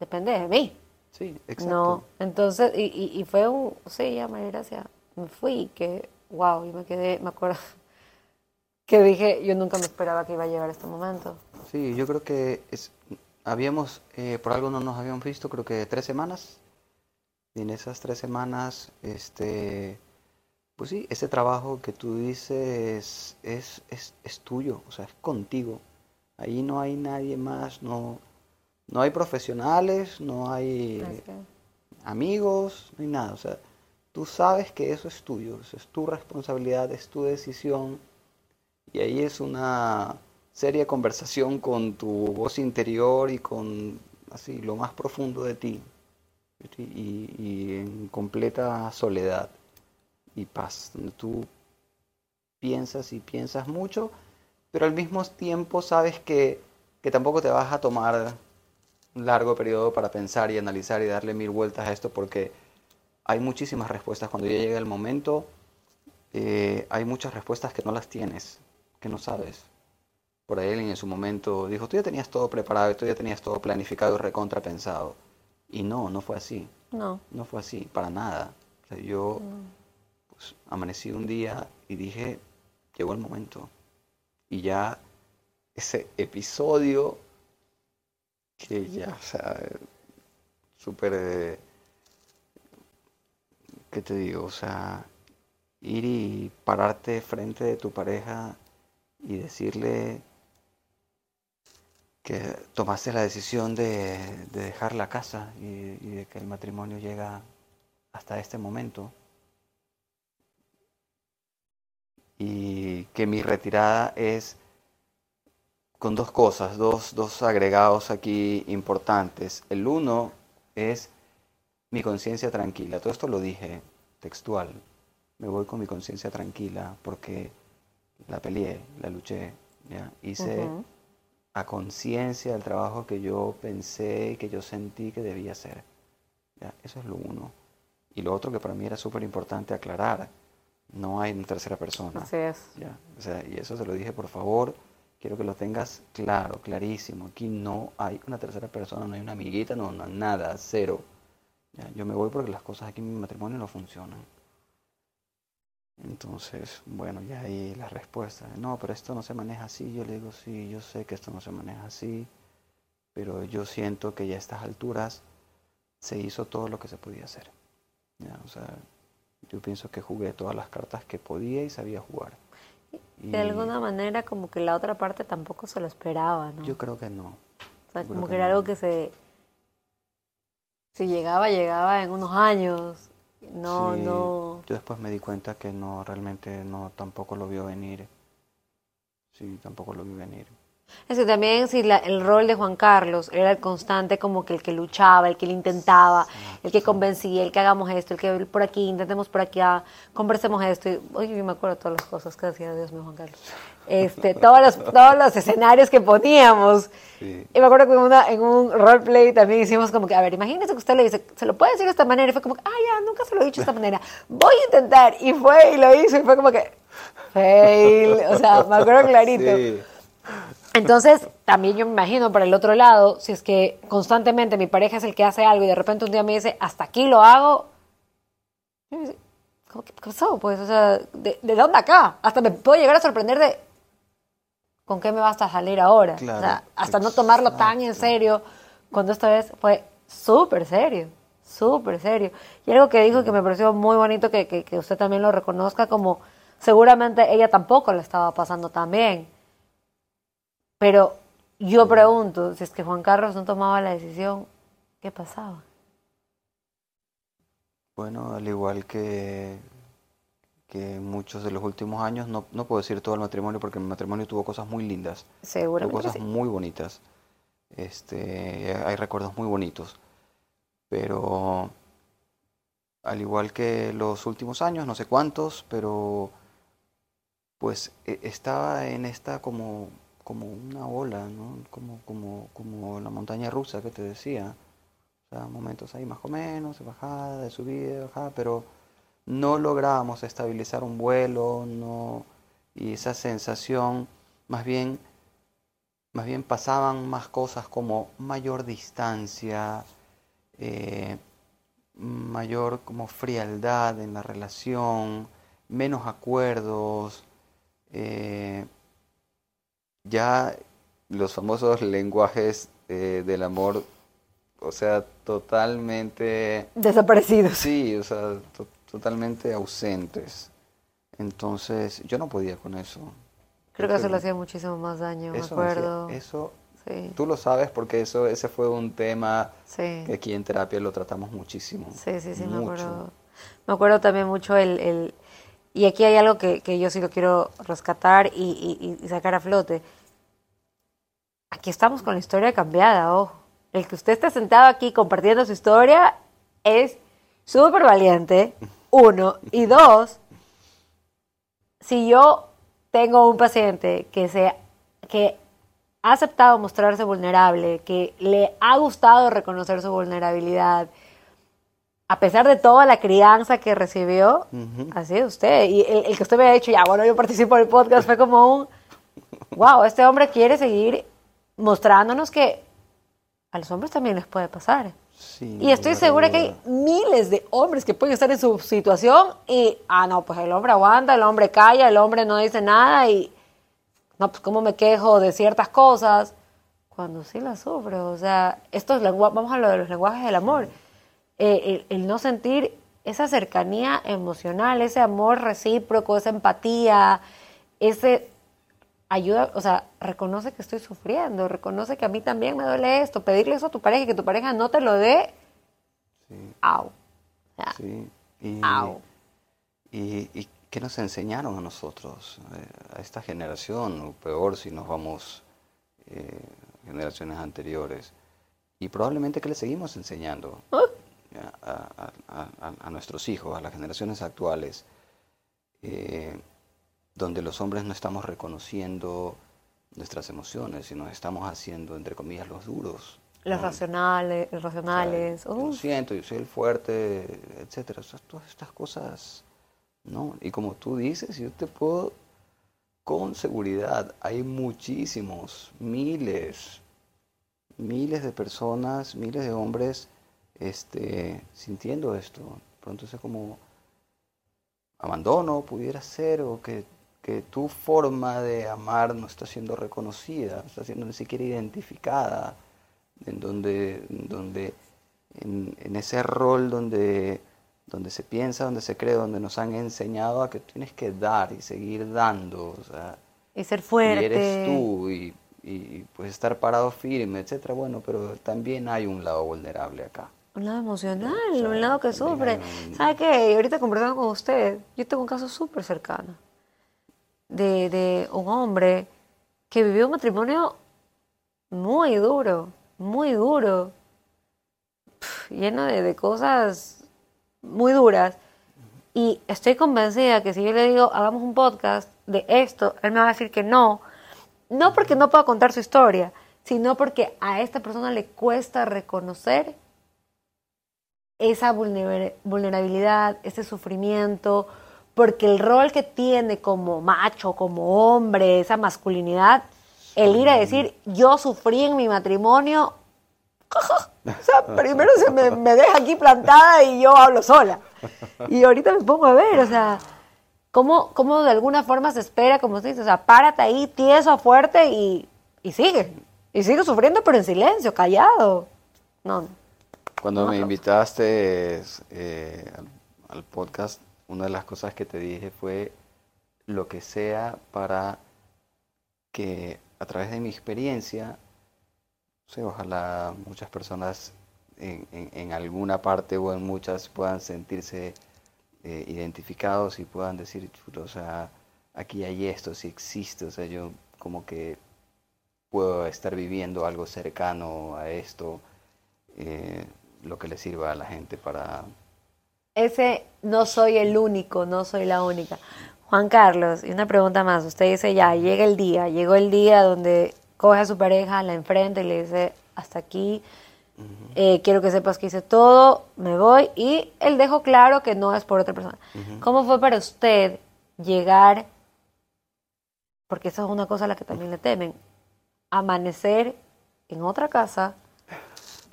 depende de mí. Sí, exacto. No, entonces, y, y, fue un, sí, ya, María Gracia, me fui, que, wow, yo me quedé, me acuerdo que dije, yo nunca me esperaba que iba a llegar este momento. Sí, yo creo que es, habíamos, eh, por algo no nos habíamos visto, creo que tres semanas, y en esas tres semanas, este, pues sí, ese trabajo que tú dices es, es, es tuyo, o sea, es contigo. Ahí no hay nadie más, no no hay profesionales, no hay amigos, no hay nada. O sea, tú sabes que eso es tuyo, es tu responsabilidad, es tu decisión. Y ahí es una seria conversación con tu voz interior y con así lo más profundo de ti. Y, en completa soledad y paz, tú piensas y piensas mucho, pero al mismo tiempo sabes que, que tampoco te vas a tomar un largo periodo para pensar y analizar y darle mil vueltas a esto porque hay muchísimas respuestas. Cuando ya llega el momento, eh, hay muchas respuestas que no las tienes, que no sabes. Por ahí en su momento dijo, tú ya tenías todo preparado, tú ya tenías todo planificado y recontrapensado. Y no, no fue así. No. No fue así, para nada. yo pues, amanecí un día y dije, llegó el momento. Y ya ese episodio que ya, o sea, súper, eh, ¿qué te digo? O sea, ir y pararte frente de tu pareja y decirle que tomaste la decisión de, dejar la casa y, y, de que el matrimonio llega hasta este momento. Y que mi retirada es con dos cosas, dos, dos agregados aquí importantes. El uno es mi conciencia tranquila. Todo esto lo dije textual. Me voy con mi conciencia tranquila porque la peleé, la luché. ¿ya? Hice a conciencia el trabajo que yo pensé y que yo sentí que debía hacer. ¿ya? Eso es lo uno. Y lo otro que para mí era súper importante aclarar, no hay una tercera persona. Así es. Ya, o sea, y eso se lo dije, por favor, quiero que lo tengas claro, clarísimo. Aquí no hay una tercera persona, no hay una amiguita, no, no nada, cero. Ya, yo me voy porque las cosas aquí en mi matrimonio no funcionan. Entonces, bueno, ya ahí la respuesta. No, pero esto no se maneja así. Yo le digo, sí, yo sé que esto no se maneja así, pero yo siento que ya a estas alturas se hizo todo lo que se podía hacer. Ya, o sea, yo pienso que jugué todas las cartas que podía y sabía jugar. De alguna manera como que la otra parte tampoco se lo esperaba, ¿no? Yo creo que no. O sea, yo como que que era no. algo que se... Si llegaba, llegaba en unos años. No, Sí, no... Yo después me di cuenta que no, realmente no, tampoco lo vio venir. Sí, tampoco lo vi venir. Es que también si la- el rol de Juan Carlos era el constante como que el que luchaba, el que lo intentaba, el que convencía, el que hagamos esto, el que por aquí, intentemos por aquí, ah, conversemos esto. Y, oye, yo me acuerdo todas las cosas que decía Dios mío Juan Carlos. Este, todos, los, todos los escenarios que poníamos. Sí. Y me acuerdo que en, una, en un roleplay también hicimos como que, a ver, imagínese que usted le dice, se lo puede decir de esta manera. Y fue como, que, ah, ya, nunca se lo he dicho de esta manera. Voy a intentar. Y fue y lo hizo. Y fue como que, fail. O sea, me acuerdo clarito. Sí. Entonces, también yo me imagino por el otro lado, si es que constantemente mi pareja es el que hace algo y de repente un día me dice, hasta aquí lo hago, ¿cómo que pasó? Pues, o sea, ¿de, de dónde acá? Hasta me puedo llegar a sorprender de, ¿con qué me vas a salir ahora? Claro, o sea, hasta no tomarlo tan en serio, cuando esta vez fue súper serio, súper serio. Y algo que dijo que me pareció muy bonito, que, que, que usted también lo reconozca, como seguramente ella tampoco le estaba pasando tan bien. Pero yo pregunto, si es que Juan Carlos no tomaba la decisión, ¿qué pasaba? Bueno, al igual que, que muchos de los últimos años, no, no puedo decir todo el matrimonio porque mi matrimonio tuvo cosas muy lindas, tuvo Seguramente que cosas sí. muy bonitas. Este, hay recuerdos muy bonitos. Pero al igual que los últimos años, no sé cuántos, pero pues e- estaba en esta como, como una ola, ¿no? Como, como, como la montaña rusa que te decía. O sea, momentos ahí más o menos, de bajada, de subida, de bajada, pero no lográbamos estabilizar un vuelo, no, y esa sensación, más bien, más bien pasaban más cosas como mayor distancia, eh, mayor como frialdad en la relación, menos acuerdos, eh, ya los famosos lenguajes eh, del amor, o sea, totalmente, Desaparecidos. sí, o sea, to- totalmente ausentes. Entonces, yo no podía con eso. Creo que eso le hacía muchísimo más daño, me eso me hacía- acuerdo. eso, Sí, tú lo sabes porque eso, ese fue un tema sí. que aquí en terapia lo tratamos muchísimo. Sí, sí, sí, me acuerdo. Me acuerdo también mucho el... el- y aquí hay algo que, yo sí lo quiero rescatar y, y- sacar a flote. Aquí estamos con la historia cambiada, ojo. El que usted esté sentado aquí compartiendo su historia es súper valiente, uno. Y dos, si yo tengo un paciente que, se, que ha aceptado mostrarse vulnerable, que le ha gustado reconocer su vulnerabilidad, a pesar de toda la crianza que recibió, así es usted. Y el, el que usted me ha dicho, ya, bueno, yo participo en el podcast, fue como un, wow, este hombre quiere seguir mostrándonos que a los hombres también les puede pasar. Sí, Y estoy segura que hay miles de hombres que pueden estar en su situación y, ah, no, pues el hombre aguanta, el hombre calla, el hombre no dice nada y, no, pues cómo me quejo de ciertas cosas cuando sí las sufro. O sea, estos lengua- vamos a lo de los lenguajes del amor. Eh, el, el no sentir esa cercanía emocional, ese amor recíproco, esa empatía, ese ayuda, o sea, reconoce que estoy sufriendo, reconoce que a mí también me duele esto, pedirle eso a tu pareja y que tu pareja no te lo dé, Sí, au. O sea, sí. Y, Au. y, y qué nos enseñaron a nosotros, eh, a esta generación, o peor si nos vamos eh, generaciones anteriores? Y probablemente que le seguimos enseñando ya, a, a- a- nuestros hijos, a las generaciones actuales, eh, donde los hombres no estamos reconociendo nuestras emociones, sino estamos haciendo, entre comillas, los duros. Los racionales, los racionales. Yo lo siento, yo soy el fuerte, etcétera. O sea, todas estas cosas, ¿no? Y como tú dices, yo te puedo, con seguridad, hay muchísimos, miles, miles de personas, miles de hombres, este, sintiendo esto. Pronto es como abandono pudiera ser, o que, que tu forma de amar no está siendo reconocida, no está siendo ni siquiera identificada en donde, donde en, ese rol donde, donde se piensa, donde se cree, donde nos han enseñado a que tienes que dar y seguir dando. O sea, y ser fuerte. Y eres tú y, y pues estar parado firme, etcétera. Bueno, pero también hay un lado vulnerable acá. Un lado emocional, un lado que sufre. ¿Sabe qué? Ahorita conversando con usted, yo tengo un caso súper cercano de, de un hombre que vivió un matrimonio muy duro, muy duro, lleno de, cosas muy duras. Y estoy convencida que si yo le digo, hagamos un podcast de esto, él me va a decir que no. No porque no pueda contar su historia, sino porque a esta persona le cuesta reconocer esa vulnerabilidad, ese sufrimiento, porque el rol que tiene como macho, como hombre, esa masculinidad, el ir a decir, yo sufrí en mi matrimonio, o sea, primero se me, deja aquí plantada y yo hablo sola. Y ahorita me pongo a ver, o sea, cómo, cómo de alguna forma se espera, como se dice, o sea, párate ahí tieso, fuerte y, y sigue. Y sigue sufriendo, pero en silencio, callado. No. Cuando me invitaste eh, al podcast, una de las cosas que te dije fue lo que sea para que a través de mi experiencia, ojalá muchas personas en, alguna parte o en muchas puedan sentirse eh, identificados y puedan decir, o sea, aquí hay esto, si existe, o sea, yo como que puedo estar viviendo algo cercano a esto, eh, lo que le sirva a la gente para... Ese no soy el único, no soy la única. Juan Carlos, y una pregunta más. Usted dice ya, llega el día, llegó el día donde coge a su pareja, la enfrenta y le dice, hasta aquí, eh, quiero que sepas que hice todo, me voy, y él dejó claro que no es por otra persona. ¿Cómo fue para usted llegar, porque esa es una cosa a la que también le temen, amanecer en otra casa,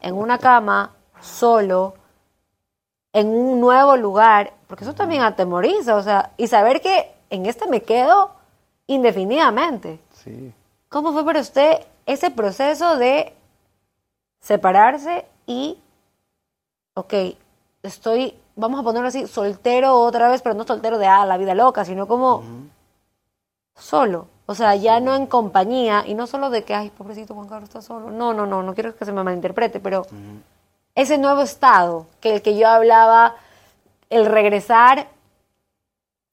en una cama, solo, en un nuevo lugar, porque eso también atemoriza, o sea, y saber que en este me quedo indefinidamente. Sí. ¿Cómo fue para usted ese proceso de separarse y, ok, estoy, vamos a ponerlo así, soltero otra vez, pero no soltero de ah, la vida loca, sino como solo. O sea, ya no en compañía, y no solo de que, ay, pobrecito Juan Carlos está solo. No, no, no, no quiero que se me malinterprete, pero ese nuevo estado, que el que yo hablaba, el regresar,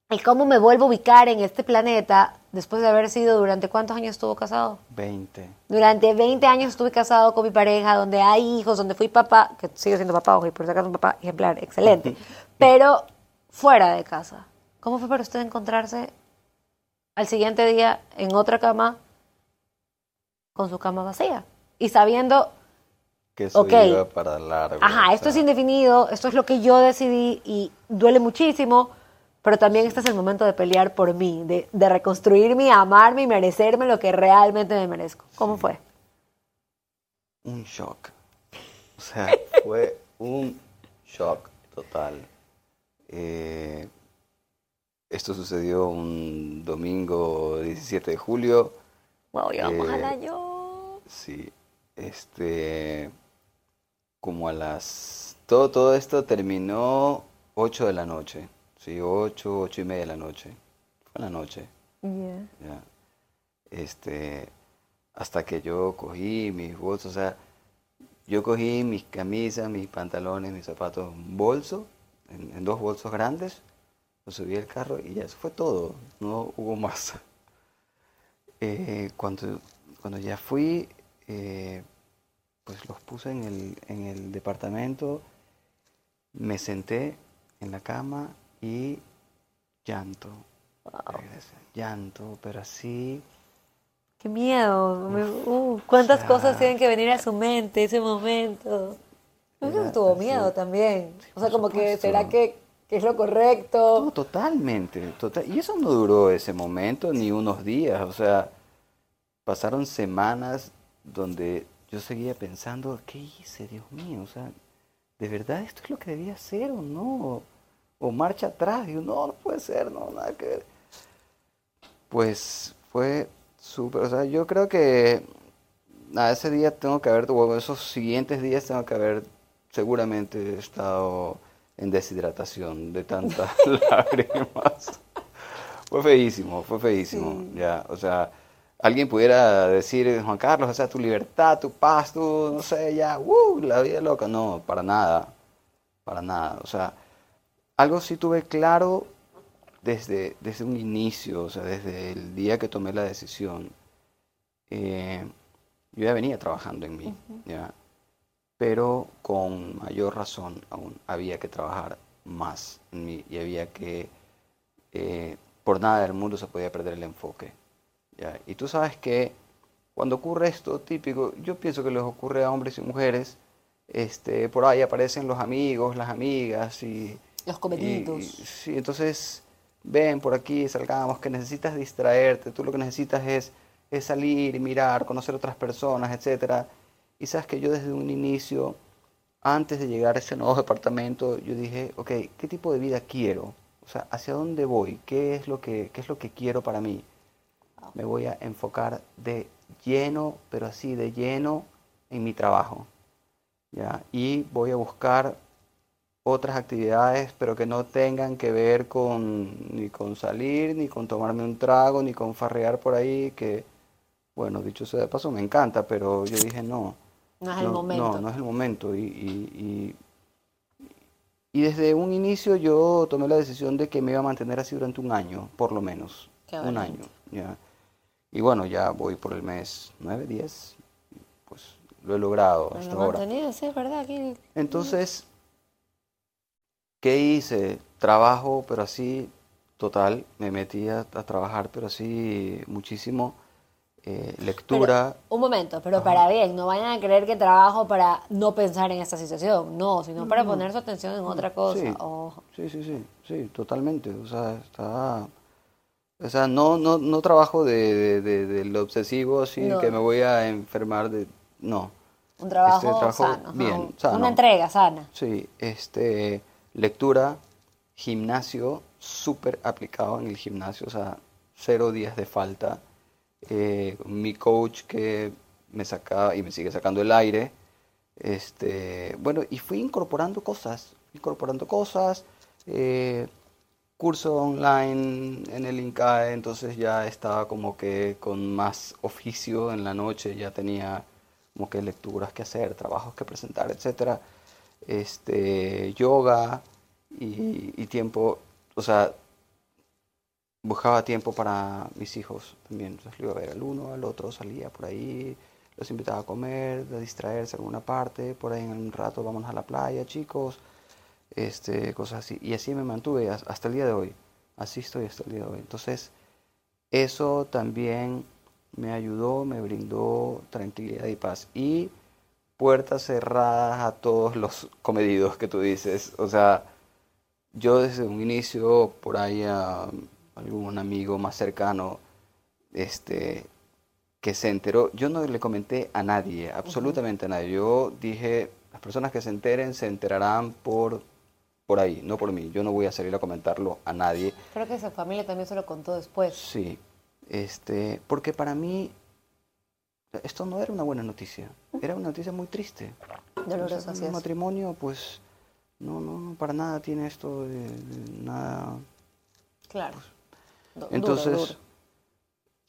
el cómo me vuelvo a ubicar en este planeta después de haber sido, ¿durante cuántos años estuvo casado? 20. Durante 20 años estuve casado con mi pareja, donde hay hijos, donde fui papá, que sigo siendo papá, ojo, por si acaso un papá ejemplar, excelente, pero fuera de casa. ¿Cómo fue para usted encontrarse al siguiente día en otra cama con su cama vacía? Y sabiendo que eso iba para largo. Ajá, esto es indefinido, esto es lo que yo decidí y duele muchísimo, pero también este es el momento de pelear por mí, de, de reconstruirme, amarme y merecerme lo que realmente me merezco. ¿Cómo fue? Un shock. O sea, fue un shock total. Eh, esto sucedió un domingo 17 de julio. Wow, ya vamos al año. Sí. Este como a las... Todo, todo esto terminó 8 de la noche. Sí, 8, 8 y media de la noche. Fue la noche. Ya. Este, hasta que yo cogí mis bolsos, o sea, yo cogí mis camisas, mis pantalones, mis zapatos, un bolso, en, dos bolsos grandes, lo subí al carro y ya, eso fue todo, no hubo más. Eh, cuando, cuando ya fui, eh, pues los puse en el, en el departamento, me senté en la cama y llanto. Llanto, pero así. qué miedo. Uh, cuántas cosas tienen que venir a su mente ese momento. Tuvo así. miedo también. O sea, como que será que, que es lo correcto. No, totalmente, total. Y eso no duró ese momento ni unos días, o sea, pasaron semanas donde yo seguía pensando, ¿qué hice, Dios mío? O sea, ¿de verdad esto es lo que debía hacer o no? O, marcha atrás, digo, no, no puede ser, no, nada que ver. Pues fue súper, o sea, yo creo que a ese día tengo que haber, o esos siguientes días tengo que haber seguramente estado en deshidratación de tantas lágrimas. Fue feísimo, fue feísimo, Sí. ya, o sea, alguien pudiera decir, Juan Carlos, o sea, tu libertad, tu paz, tu, no sé, ya, uh, la vida loca, no, para nada, para nada, o sea, algo sí tuve claro desde, desde un inicio, o sea, desde el día que tomé la decisión, eh, yo ya venía trabajando en mí, ¿ya? Pero con mayor razón aún había que trabajar más en mí y había que, eh, por nada del mundo se podía perder el enfoque, ¿ya? Y tú sabes que cuando ocurre esto típico, yo pienso que les ocurre a hombres y mujeres, este, por ahí aparecen los amigos, las amigas y... Los cometidos. y- sí, entonces ven por aquí, salgamos, que necesitas distraerte, tú lo que necesitas es, es salir y mirar, conocer otras personas, etcétera. Y sabes que yo desde un inicio, antes de llegar a ese nuevo departamento, yo dije, ok, ¿qué tipo de vida quiero? O sea, ¿hacia dónde voy? ¿Qué es lo que, qué es lo que quiero para mí? Me voy a enfocar de lleno, pero así de lleno, en mi trabajo. ¿ya? Y voy a buscar otras actividades, pero que no tengan que ver con ni con salir, ni con tomarme un trago, ni con farrear por ahí, que, bueno, dicho sea de paso, me encanta, pero yo dije no. No es el momento. No, no es el momento. Y, y, y, y desde un inicio yo tomé la decisión de que me iba a mantener así durante un año, por lo menos. Qué un valiente. año, ya. Y bueno, ya voy por el mes 9, 10, pues lo he logrado hasta lo ahora. sí, es verdad. Entonces, ¿qué hice? Trabajo, pero así, total, me metí a, a trabajar, pero así muchísimo. eh, Pero, lectura, un momento, pero para bien, no vayan a creer que trabajo para no pensar en esta situación, no, sino para poner su atención en otra cosa. sí. Sí, sí, sí, sí, totalmente. O sea, está... O sea, no, no, no trabajo de, de, de- del obsesivo, así, No. que me voy a enfermar de... No. Un trabajo, Este, trabajo sano, bien, un- sano. Una entrega sana. Sí, este, lectura, gimnasio, súper aplicado en el gimnasio, o sea, cero días de falta. Eh, mi coach que me sacaba y me sigue sacando el aire. Este, bueno, y fui incorporando cosas, incorporando cosas, eh, curso online en el INCAE, entonces ya estaba como que con más oficio en la noche, ya tenía como que lecturas que hacer, trabajos que presentar, etcétera. Este, yoga y, tiempo, o sea, buscaba tiempo para mis hijos también. Entonces lo iba a ver al uno, al otro, salía por ahí, los invitaba a comer, a distraerse en alguna parte, por ahí en un rato vamos a la playa, chicos, este, cosas así. Y así me mantuve has- hasta el día de hoy. Así estoy hasta el día de hoy. Entonces, eso también me ayudó, me brindó tranquilidad y paz. Y puertas cerradas a todos los comedidos que tú dices. O sea, yo desde un inicio, por ahí a algún amigo más cercano, este, que se enteró, yo no le comenté a nadie, absolutamente a nadie. Yo dije, las personas que se enteren se enterarán por, por ahí, no por mí. Yo no voy a salir a comentarlo a nadie. Creo que su familia también se lo contó después. Sí, este, porque para mí esto no era una buena noticia, era una noticia muy triste. O sea, Doloroso, así un es. matrimonio, pues, no, no, para nada tiene esto de, de nada. Claro. Duro, Entonces, duro.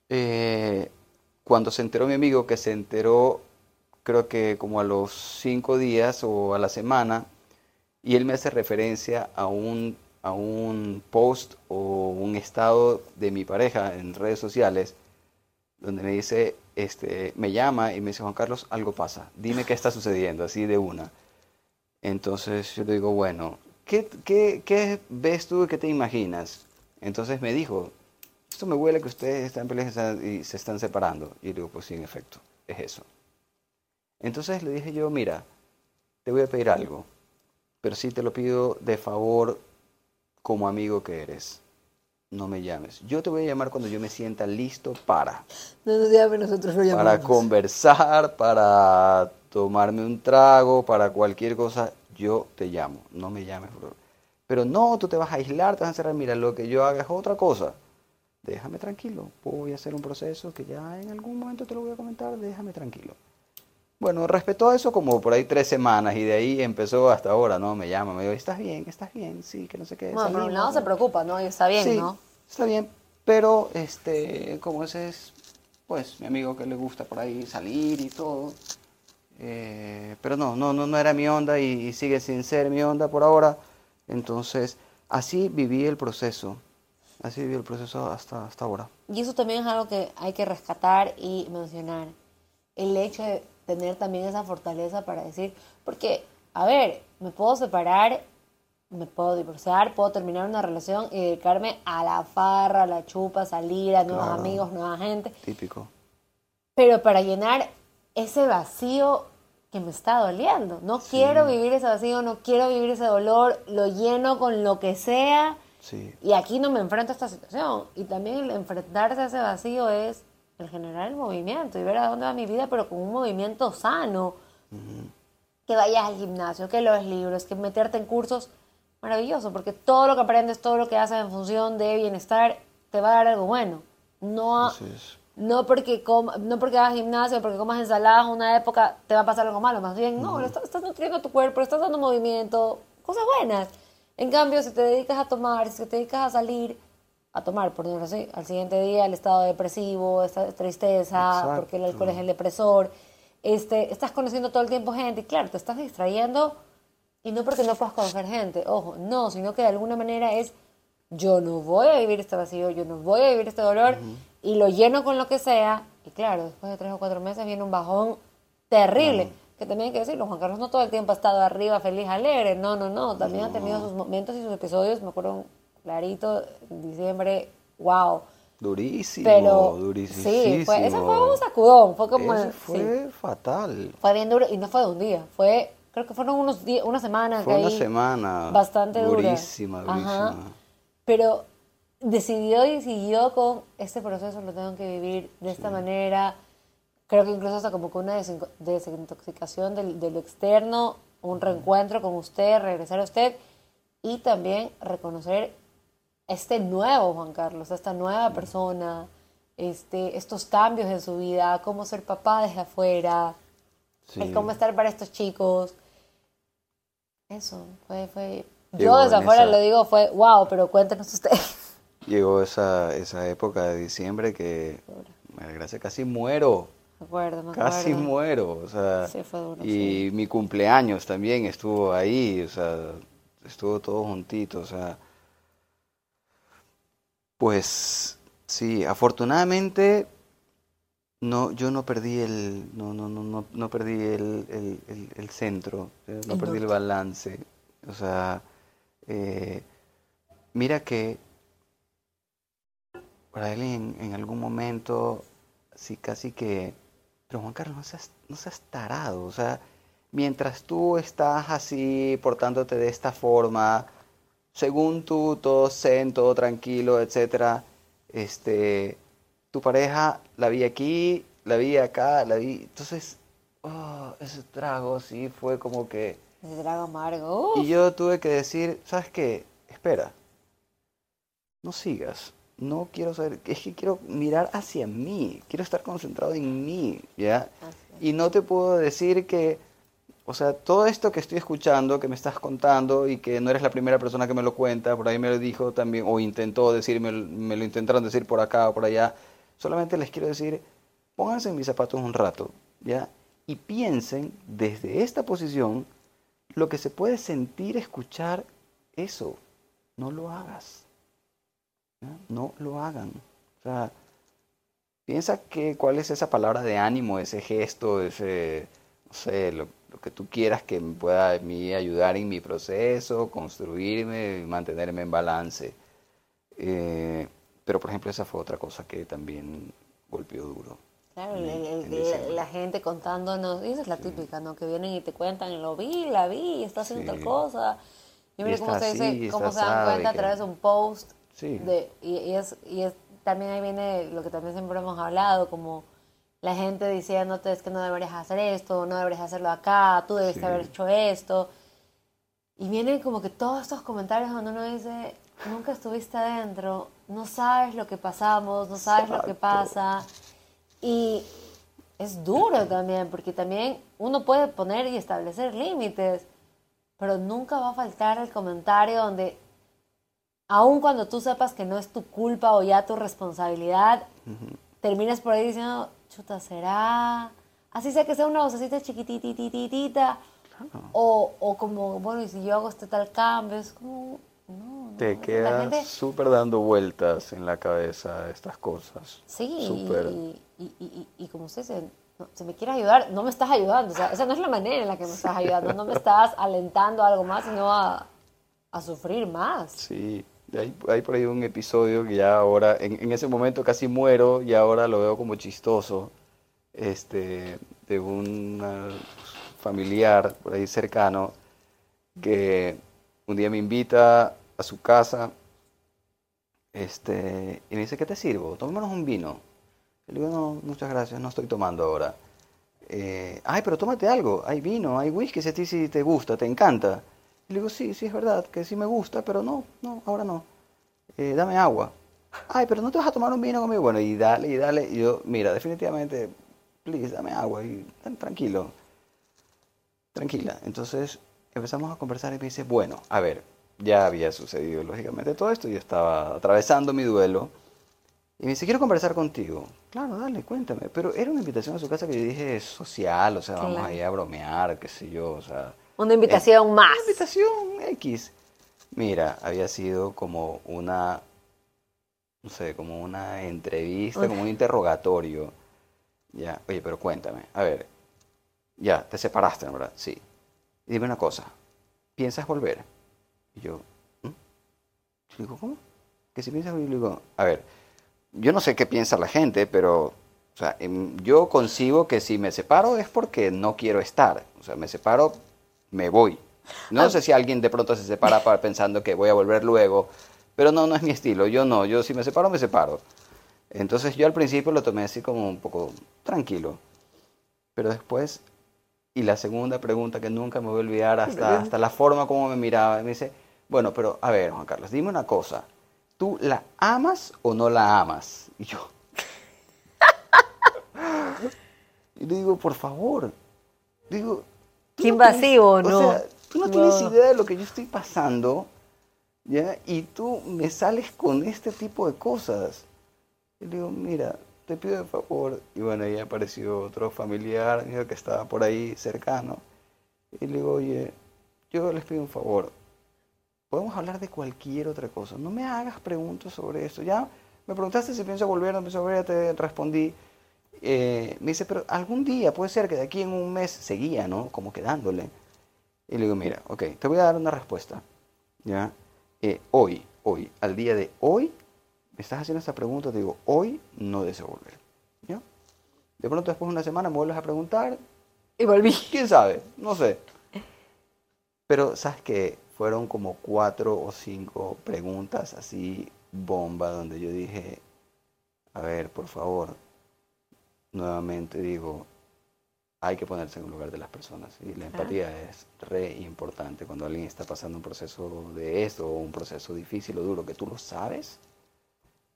eh, cuando se enteró mi amigo, que se enteró, creo que como a los cinco días o a la semana, y él me hace referencia a un, a un post o un estado de mi pareja en redes sociales, donde me dice, este, me llama y me dice, Juan Carlos, algo pasa, dime qué está sucediendo, así de una. Entonces yo le digo, bueno, ¿qué, qué, qué ves tú y qué te imaginas? Entonces me dijo, esto me huele que ustedes están peleando y se están separando. Y digo, pues sí, en efecto, es eso. Entonces le dije yo, mira, te voy a pedir algo, pero sí te lo pido de favor como amigo que eres. No me llames. Yo te voy a llamar cuando yo me sienta listo para. No nos llame, nosotros lo llamamos. Para conversar, para tomarme un trago, para cualquier cosa, yo te llamo. No me llames. Pero no, tú te vas a aislar, te vas a encerrar. Mira, lo que yo haga es otra cosa. Déjame tranquilo. Voy a hacer un proceso que ya en algún momento te lo voy a comentar. Déjame tranquilo. Bueno, respetó eso como por ahí tres semanas y de ahí empezó hasta ahora, ¿no? Me llama, me dice, ¿estás bien? ¿Estás bien? Sí, que no sé qué. Bueno, por un lado se preocupa, ¿no? Y está bien, sí, ¿no? está bien, pero este, como ese es, pues, mi amigo que le gusta por ahí salir y todo. Eh, pero no, no, no, no era mi onda y, sigue sin ser mi onda por ahora. Entonces, así viví el proceso. Así viví el proceso hasta, hasta ahora. Y eso también es algo que hay que rescatar y mencionar. El hecho de tener también esa fortaleza para decir, porque, a ver, me puedo separar, me puedo divorciar, puedo terminar una relación y dedicarme a la farra, a la chupa, salir, a nuevos amigos, nueva gente. Típico. Pero para llenar ese vacío que me está doliendo. No quiero vivir ese vacío, no quiero vivir ese dolor, lo lleno con lo que sea. Sí. Y aquí no me enfrento a esta situación. Y también el enfrentarse a ese vacío es el generar el movimiento y ver a dónde va mi vida, pero con un movimiento sano. Que vayas al gimnasio, que los libros, que meterte en cursos. Maravilloso, porque todo lo que aprendes, todo lo que haces en función de bienestar, te va a dar algo bueno. No, no porque no porque hagas gimnasio, porque comas ensaladas una época, te va a pasar algo malo. Más bien, no, estás, estás nutriendo tu cuerpo, estás dando movimiento, cosas buenas. En cambio, si te dedicas a tomar, si te dedicas a salir, a tomar, por decirlo así, al siguiente día el estado depresivo, esta tristeza, porque el alcohol es el depresor, este, estás conociendo todo el tiempo gente, y claro, te estás distrayendo, y no porque no puedas conocer gente, ojo, no, sino que de alguna manera es, yo no voy a vivir este vacío, yo no voy a vivir este dolor, y lo lleno con lo que sea, y claro, después de tres o cuatro meses viene un bajón terrible. Que también hay que decirlo, Juan Carlos no todo el tiempo ha estado arriba, feliz, alegre, no, no, no, también ha tenido sus momentos y sus episodios, me acuerdo clarito, diciembre, wow. Durísimo, Pero, durísimo. Sí, fue, ese fue un sacudón, fue como... Ese fue fatal. Fue bien duro y no fue de un día, fue, creo que fueron unos días, una semana. Fue una semana. Bastante dura. Durísima, durísima. Pero decidió y siguió con este proceso, lo tengo que vivir de esta manera. Creo que incluso hasta como con una desintoxicación de lo externo, un reencuentro con usted, regresar a usted y también reconocer este nuevo Juan Carlos, esta nueva persona, este, estos cambios en su vida, cómo ser papá desde afuera, cómo estar para estos chicos. Eso, fue, fue... Yo desde afuera lo digo, fue wow, pero cuéntenos ustedes. Llegó esa, esa época de diciembre que, gracias, casi muero. Me acuerdo, me acuerdo. Casi muero, o sea, y mi cumpleaños también estuvo ahí, o sea, estuvo todo juntito, o sea, pues sí, afortunadamente no, yo no perdí el, no, no, no, no, perdí el, el, centro, eh, no perdí el balance, o sea, eh, mira que para él en, algún momento, sí, casi que, pero Juan Carlos, no seas, no seas tarado, o sea, mientras tú estás así portándote de esta forma, según tú, todo zen, todo tranquilo, etcétera, este, tu pareja la vi aquí, la vi acá, la vi, entonces, oh, ese trago sí fue como que... Ese trago amargo. Y yo tuve que decir, ¿sabes qué? Espera, no sigas, no quiero saber, es que quiero mirar hacia mí, quiero estar concentrado en mí, ¿ya? Y no te puedo decir que o sea, todo esto que estoy escuchando, que me estás contando y que no eres la primera persona que me lo cuenta, por ahí me lo dijo también, o intentó decirme, me lo intentaron decir por acá o por allá, solamente les quiero decir, pónganse en mis zapatos un rato, ¿ya? Y piensen desde esta posición lo que se puede sentir escuchar eso. No lo hagas. No lo hagan. O sea, piensa que cuál es esa palabra de ánimo, ese gesto, ese, no sé, lo, lo que tú quieras que me pueda a mí ayudar en mi proceso, construirme, mantenerme en balance. Eh, pero por ejemplo esa fue otra cosa que también golpeó duro. Claro, en- el- en la- gente contándonos, y esa es la típica, ¿no? Que vienen y te cuentan, lo vi, la vi, está haciendo Sí. tal cosa. Y mire cómo se dice, así, cómo se dan cuenta a través de un post. Sí. De, y, y es, y es, también ahí viene lo que también siempre hemos hablado, como la gente diciéndote es que no deberías hacer esto, no deberías hacerlo acá, tú debes Sí. haber hecho esto. Y vienen como que todos estos comentarios donde uno dice, nunca estuviste adentro, no sabes lo que pasamos, no sabes lo que pasa. Y es duro también, porque también uno puede poner y establecer límites, pero nunca va a faltar el comentario donde, aun cuando tú sepas que no es tu culpa o ya tu responsabilidad, terminas por ahí diciendo, chuta, ¿será? Así sea que sea una vocecita chiquititititita, o, o como, bueno, y si yo hago este tal cambio, es como, no, no. Te quedas gente- súper dando vueltas en la cabeza estas cosas. Sí, Súper. y, y, y, como usted dice, no, si me quieres ayudar, no me estás ayudando. O sea, esa no es la manera en la que me estás ayudando. No me estás alentando a algo más, sino a, a sufrir más. Sí, hay, por ahí un episodio que ya ahora, en, ese momento casi muero y ahora lo veo como chistoso, este, de un familiar por ahí cercano que un día me invita a su casa este, y me dice, ¿qué te sirvo? Tomémonos un vino. Y le digo, no, muchas gracias, no estoy tomando ahora. Eh, Ay, pero tómate algo, hay vino, hay whisky, si a ti sí te gusta, te encanta. Y le digo, sí, sí, es verdad, que sí me gusta, pero no, no, ahora no. Eh, dame agua. Ay, pero no te vas a tomar un vino conmigo. Bueno, y dale, y dale. Y yo, mira, definitivamente, please, dame agua y tranquilo. Tranquila. Entonces empezamos a conversar y me dice, bueno, a ver, ya había sucedido lógicamente todo esto, yo estaba atravesando mi duelo. Y me dice, quiero conversar contigo. Claro, dale, cuéntame. Pero era una invitación a su casa que yo dije es social, o sea, vamos Claro. ahí a bromear, qué sé yo, o sea... Una invitación más. Una invitación X. Mira, había sido como una, no sé, como una entrevista, como un interrogatorio. Ya, oye, pero cuéntame, a ver, ya, te separaste, ¿no, ¿verdad? Sí. Y dime una cosa, ¿piensas volver? Y yo, ¿Mm? Yo digo, ¿cómo? Que si piensas volver, le digo, a ver, yo no sé qué piensa la gente, pero, o sea, em, yo concibo que si me separo es porque no quiero estar. O sea, me separo, me voy. No sé si alguien de pronto se separa para- pensando que voy a volver luego, pero no, no es mi estilo. Yo no, yo si me separo, me separo. Entonces yo al principio lo tomé así como un poco tranquilo. Pero después, y la segunda pregunta que nunca me voy a olvidar, hasta, hasta la forma como me miraba, me dice, bueno, pero a ver, Juan Carlos, dime una cosa. ¿Tú la amas o no la amas? Y yo... y le digo, por favor. Digo... Qué no invasivo, o ¿no? sea, tú no tienes idea de lo que yo estoy pasando, ¿ya? Y tú me sales con este tipo de cosas. Y le digo, mira, te pido de favor. Y bueno, ahí apareció otro familiar mío que estaba por ahí cercano. Y le digo, oye, yo les pido un favor. Podemos hablar de cualquier otra cosa. No me hagas preguntas sobre esto. Ya me preguntaste si pienso volver, no pienso volver, ya te respondí. Eh, me dice, pero algún día puede ser que de aquí en un mes seguía, ¿no? Como quedándole. Y le digo, mira, ok, te voy a dar una respuesta. ¿Ya? Eh, hoy, hoy, al día de hoy, me estás haciendo esta pregunta, te digo, hoy no deseo volver. ¿Ya? De pronto después de una semana me vuelves a preguntar, Y volví. quién sabe, no sé. Pero, ¿sabes qué? Fueron como cuatro o cinco preguntas así, bomba, donde yo dije, a ver, por favor, nuevamente digo, hay que ponerse en el lugar de las personas. Y la empatía es re importante cuando alguien está pasando un proceso de esto, o un proceso difícil o duro, que tú lo sabes,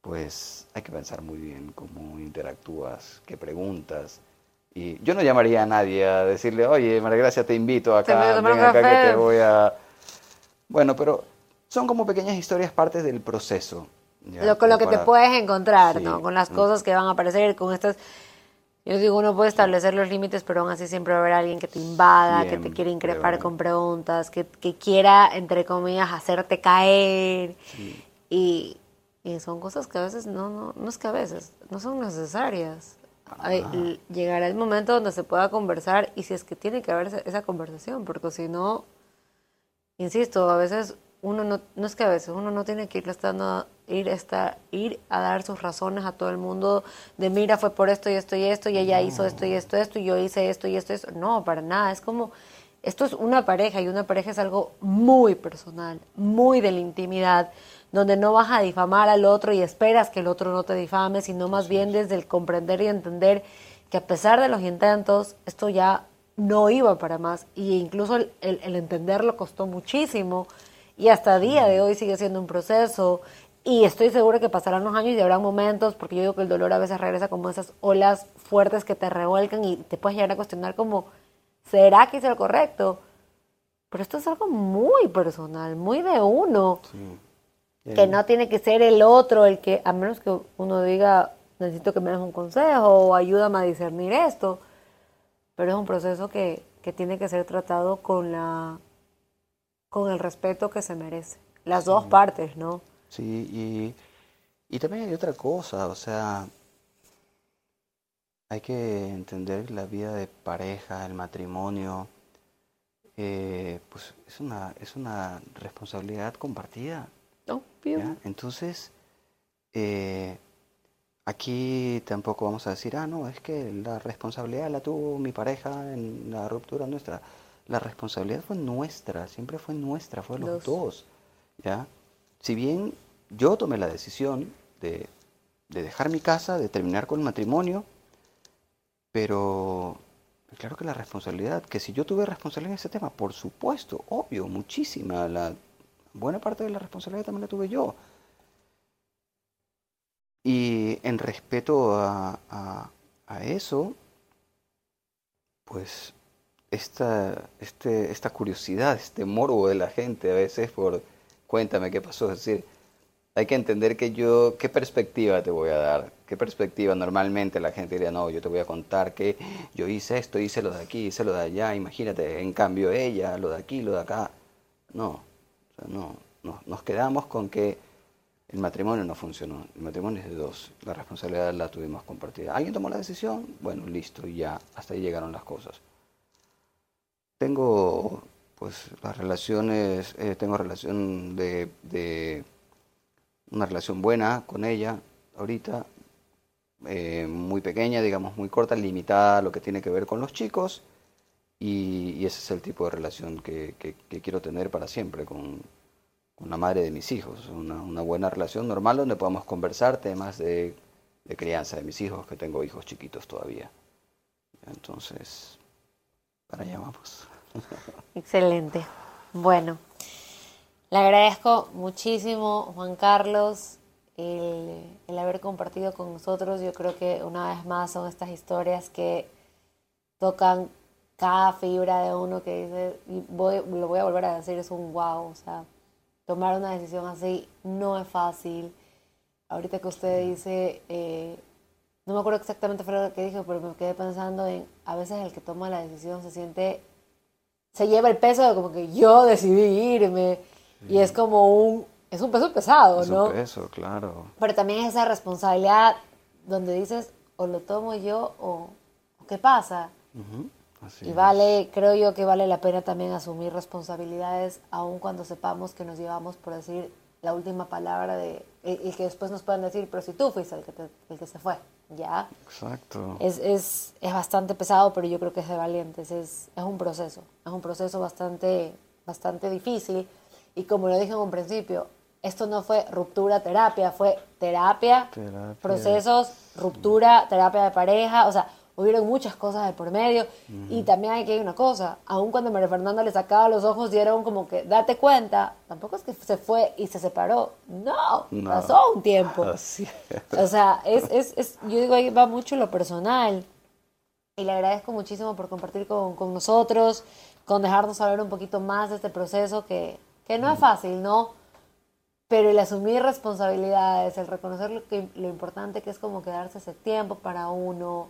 pues hay que pensar muy bien cómo interactúas, qué preguntas. Y yo no llamaría a nadie a decirle, oye, María Gracia, te invito Te acá, un ven acá que café". te voy a... Bueno, pero son como pequeñas historias, partes del proceso. ¿ya? Lo, con lo que te puedes encontrar, Sí. ¿no? Con las Mm. cosas que van a aparecer, con estas... Yo digo, uno puede establecer los límites, pero aún así siempre va a haber alguien que te invada, que te quiere increpar con preguntas, que, que quiera, entre comillas, hacerte caer. Sí. Y, y son cosas que a veces no, no, no es que a veces, no son necesarias. Llegará el momento donde se pueda conversar y si es que tiene que haber esa, conversación, porque si no, insisto, a veces uno no, no es que a veces uno no tiene que irle estando ir, estar, ir a dar sus razones a todo el mundo de mira, fue por esto y esto y esto, y ella hizo esto y esto, esto, y yo hice esto y esto, esto. No, para nada. Es como, esto es una pareja y una pareja es algo muy personal, muy de la intimidad, donde no vas a difamar al otro y esperas que el otro no te difame, sino más bien desde el comprender y entender que a pesar de los intentos, esto ya no iba para más. Y incluso el, el entenderlo costó muchísimo y hasta el día de hoy sigue siendo un proceso. Y estoy segura que pasarán los años y habrá momentos, porque yo digo que el dolor a veces regresa como esas olas fuertes que te revuelcan y te puedes llegar a cuestionar como, ¿será que hice lo correcto? Pero esto es algo muy personal, muy de uno. Que no tiene que ser el otro el que, a menos que uno diga, necesito que me des un consejo o ayúdame a discernir esto. Pero es un proceso que, que tiene que ser tratado con la con el respeto que se merece. Las dos partes, ¿no? Sí, y, también hay otra cosa, o sea, hay que entender la vida de pareja, el matrimonio, eh, pues es una, es una responsabilidad compartida. Obvio. Entonces, eh, aquí tampoco vamos a decir, ah, no, es que la responsabilidad la tuvo mi pareja en la ruptura nuestra la responsabilidad fue nuestra, siempre fue nuestra, fue los, dos. ¿ya? Si bien yo tomé la decisión de, dejar mi casa, de terminar con el matrimonio, pero claro que la responsabilidad, que si yo tuve responsabilidad en ese tema, por supuesto, obvio, muchísima, la buena parte de la responsabilidad también la tuve yo. Y en respeto a, a eso, pues esta, este, esta curiosidad, este morbo de la gente a veces por cuéntame qué pasó. Es decir, hay que entender que yo, qué perspectiva te voy a dar, qué perspectiva. Normalmente la gente diría, no, yo te voy a contar que yo hice esto, hice lo de aquí, hice lo de allá, imagínate, en cambio ella, lo de aquí, lo de acá. No, no, no, nos quedamos con que el matrimonio no funcionó, el matrimonio es de dos, la responsabilidad la tuvimos compartida. ¿Alguien tomó la decisión? Bueno, listo, ya, hasta ahí llegaron las cosas. Tengo pues las relaciones, eh, tengo relación de, una relación buena con ella ahorita, eh, muy pequeña, digamos, muy corta, limitada a lo que tiene que ver con los chicos, y, ese es el tipo de relación que, quiero tener para siempre con, la madre de mis hijos, una, buena relación normal donde podamos conversar temas de, de crianza de mis hijos, que tengo hijos chiquitos todavía. Entonces, para allá vamos. Excelente. Bueno, le agradezco muchísimo, Juan Carlos, el, haber compartido con nosotros. Yo creo que una vez más son estas historias que tocan cada fibra de uno que dice, y voy, lo voy a volver a decir, es un wow. O sea, tomar una decisión así no es fácil. Ahorita que usted dice, eh, no me acuerdo exactamente fue lo que dijo, pero me quedé pensando en, a veces el que toma la decisión se siente se lleva el peso de como que yo decidí irme y es como un, es un peso pesado, ¿no? Es un peso, claro. Pero también es esa responsabilidad donde dices, o lo tomo yo o, ¿qué pasa? y vale, creo yo que vale la pena también asumir responsabilidades, aun cuando sepamos que nos llevamos por decir la última palabra de, y, que después nos puedan decir, pero si tú fuiste el que, el que se fue. ¿Ya? Exacto. Es, es, es, bastante pesado, pero yo creo que es de valientes, es, es un proceso, es un proceso bastante, bastante difícil y como lo dije en un principio, esto no fue ruptura terapia, fue terapia, terapia. procesos, ruptura, terapia de pareja, o sea, hubieron muchas cosas de por medio. Y también hay que una cosa, aun cuando María Fernanda le sacaba los ojos, dieron como que, date cuenta, tampoco es que se fue y se separó, no, pasó un tiempo. O sea, es, es, es, yo digo, ahí va mucho lo personal. Y le agradezco muchísimo por compartir con, con nosotros, con dejarnos hablar un poquito más de este proceso que, que no es fácil, ¿no? Pero el asumir responsabilidades, el reconocer lo, que, lo importante que es como quedarse ese tiempo para uno,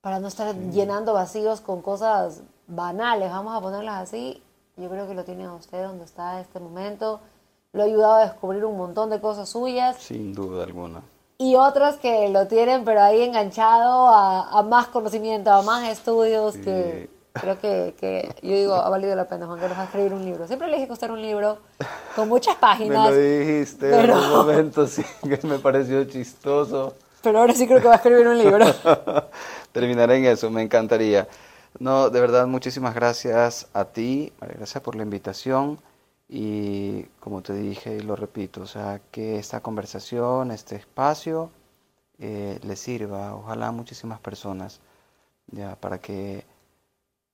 para no estar llenando vacíos con cosas banales, vamos a ponerlas así. Yo creo que lo tiene a usted donde está en este momento. Lo ha ayudado a descubrir un montón de cosas suyas. Sin duda alguna. Y otros que lo tienen, pero ahí enganchado a, más conocimiento, a más estudios. que Creo que, que, yo digo, ha valido la pena, Juan Carlos, a escribir un libro. Siempre le dije costar un libro con muchas páginas. Me lo dijiste en un momento, sí, que me pareció chistoso. Pero ahora sí creo que va a escribir un libro. Terminaré en eso, me encantaría. No, de verdad, muchísimas gracias a ti, gracias por la invitación y como te dije y lo repito, o sea, que esta conversación, este espacio eh, le sirva, ojalá a muchísimas personas, ya, para que,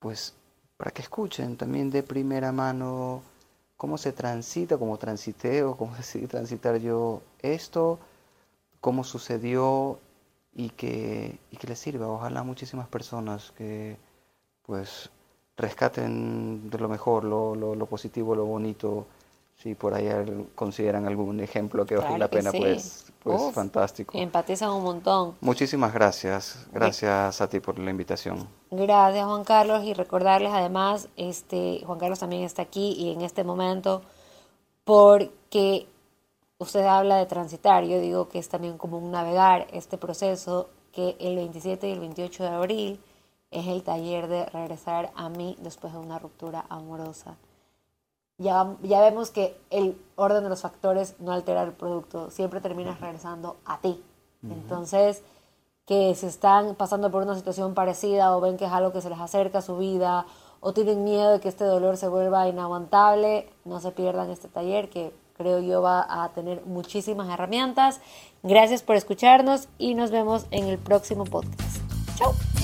pues, para que escuchen también de primera mano cómo se transita, cómo transité o cómo decidí transitar yo esto, cómo sucedió y que, y que les sirva, ojalá muchísimas personas que pues rescaten de lo mejor, lo, lo, positivo, lo bonito. Si por ahí consideran algún ejemplo que vale la pena, pues, pues fantástico. Empatizan un montón. Muchísimas gracias. Gracias a ti por la invitación. Gracias, Juan Carlos. Y recordarles además, este, Juan Carlos también está aquí y en este momento, porque usted habla de transitar. Yo digo que es también como un navegar este proceso que el 27 y el 28 de abril es el taller de regresar a mí después de una ruptura amorosa. Ya, ya vemos que el orden de los factores no altera el producto, siempre terminas regresando a ti. Entonces, que si están pasando por una situación parecida o ven que es algo que se les acerca a su vida o tienen miedo de que este dolor se vuelva inaguantable, no se pierdan este taller que creo yo va a tener muchísimas herramientas. Gracias por escucharnos y nos vemos en el próximo podcast. Chao.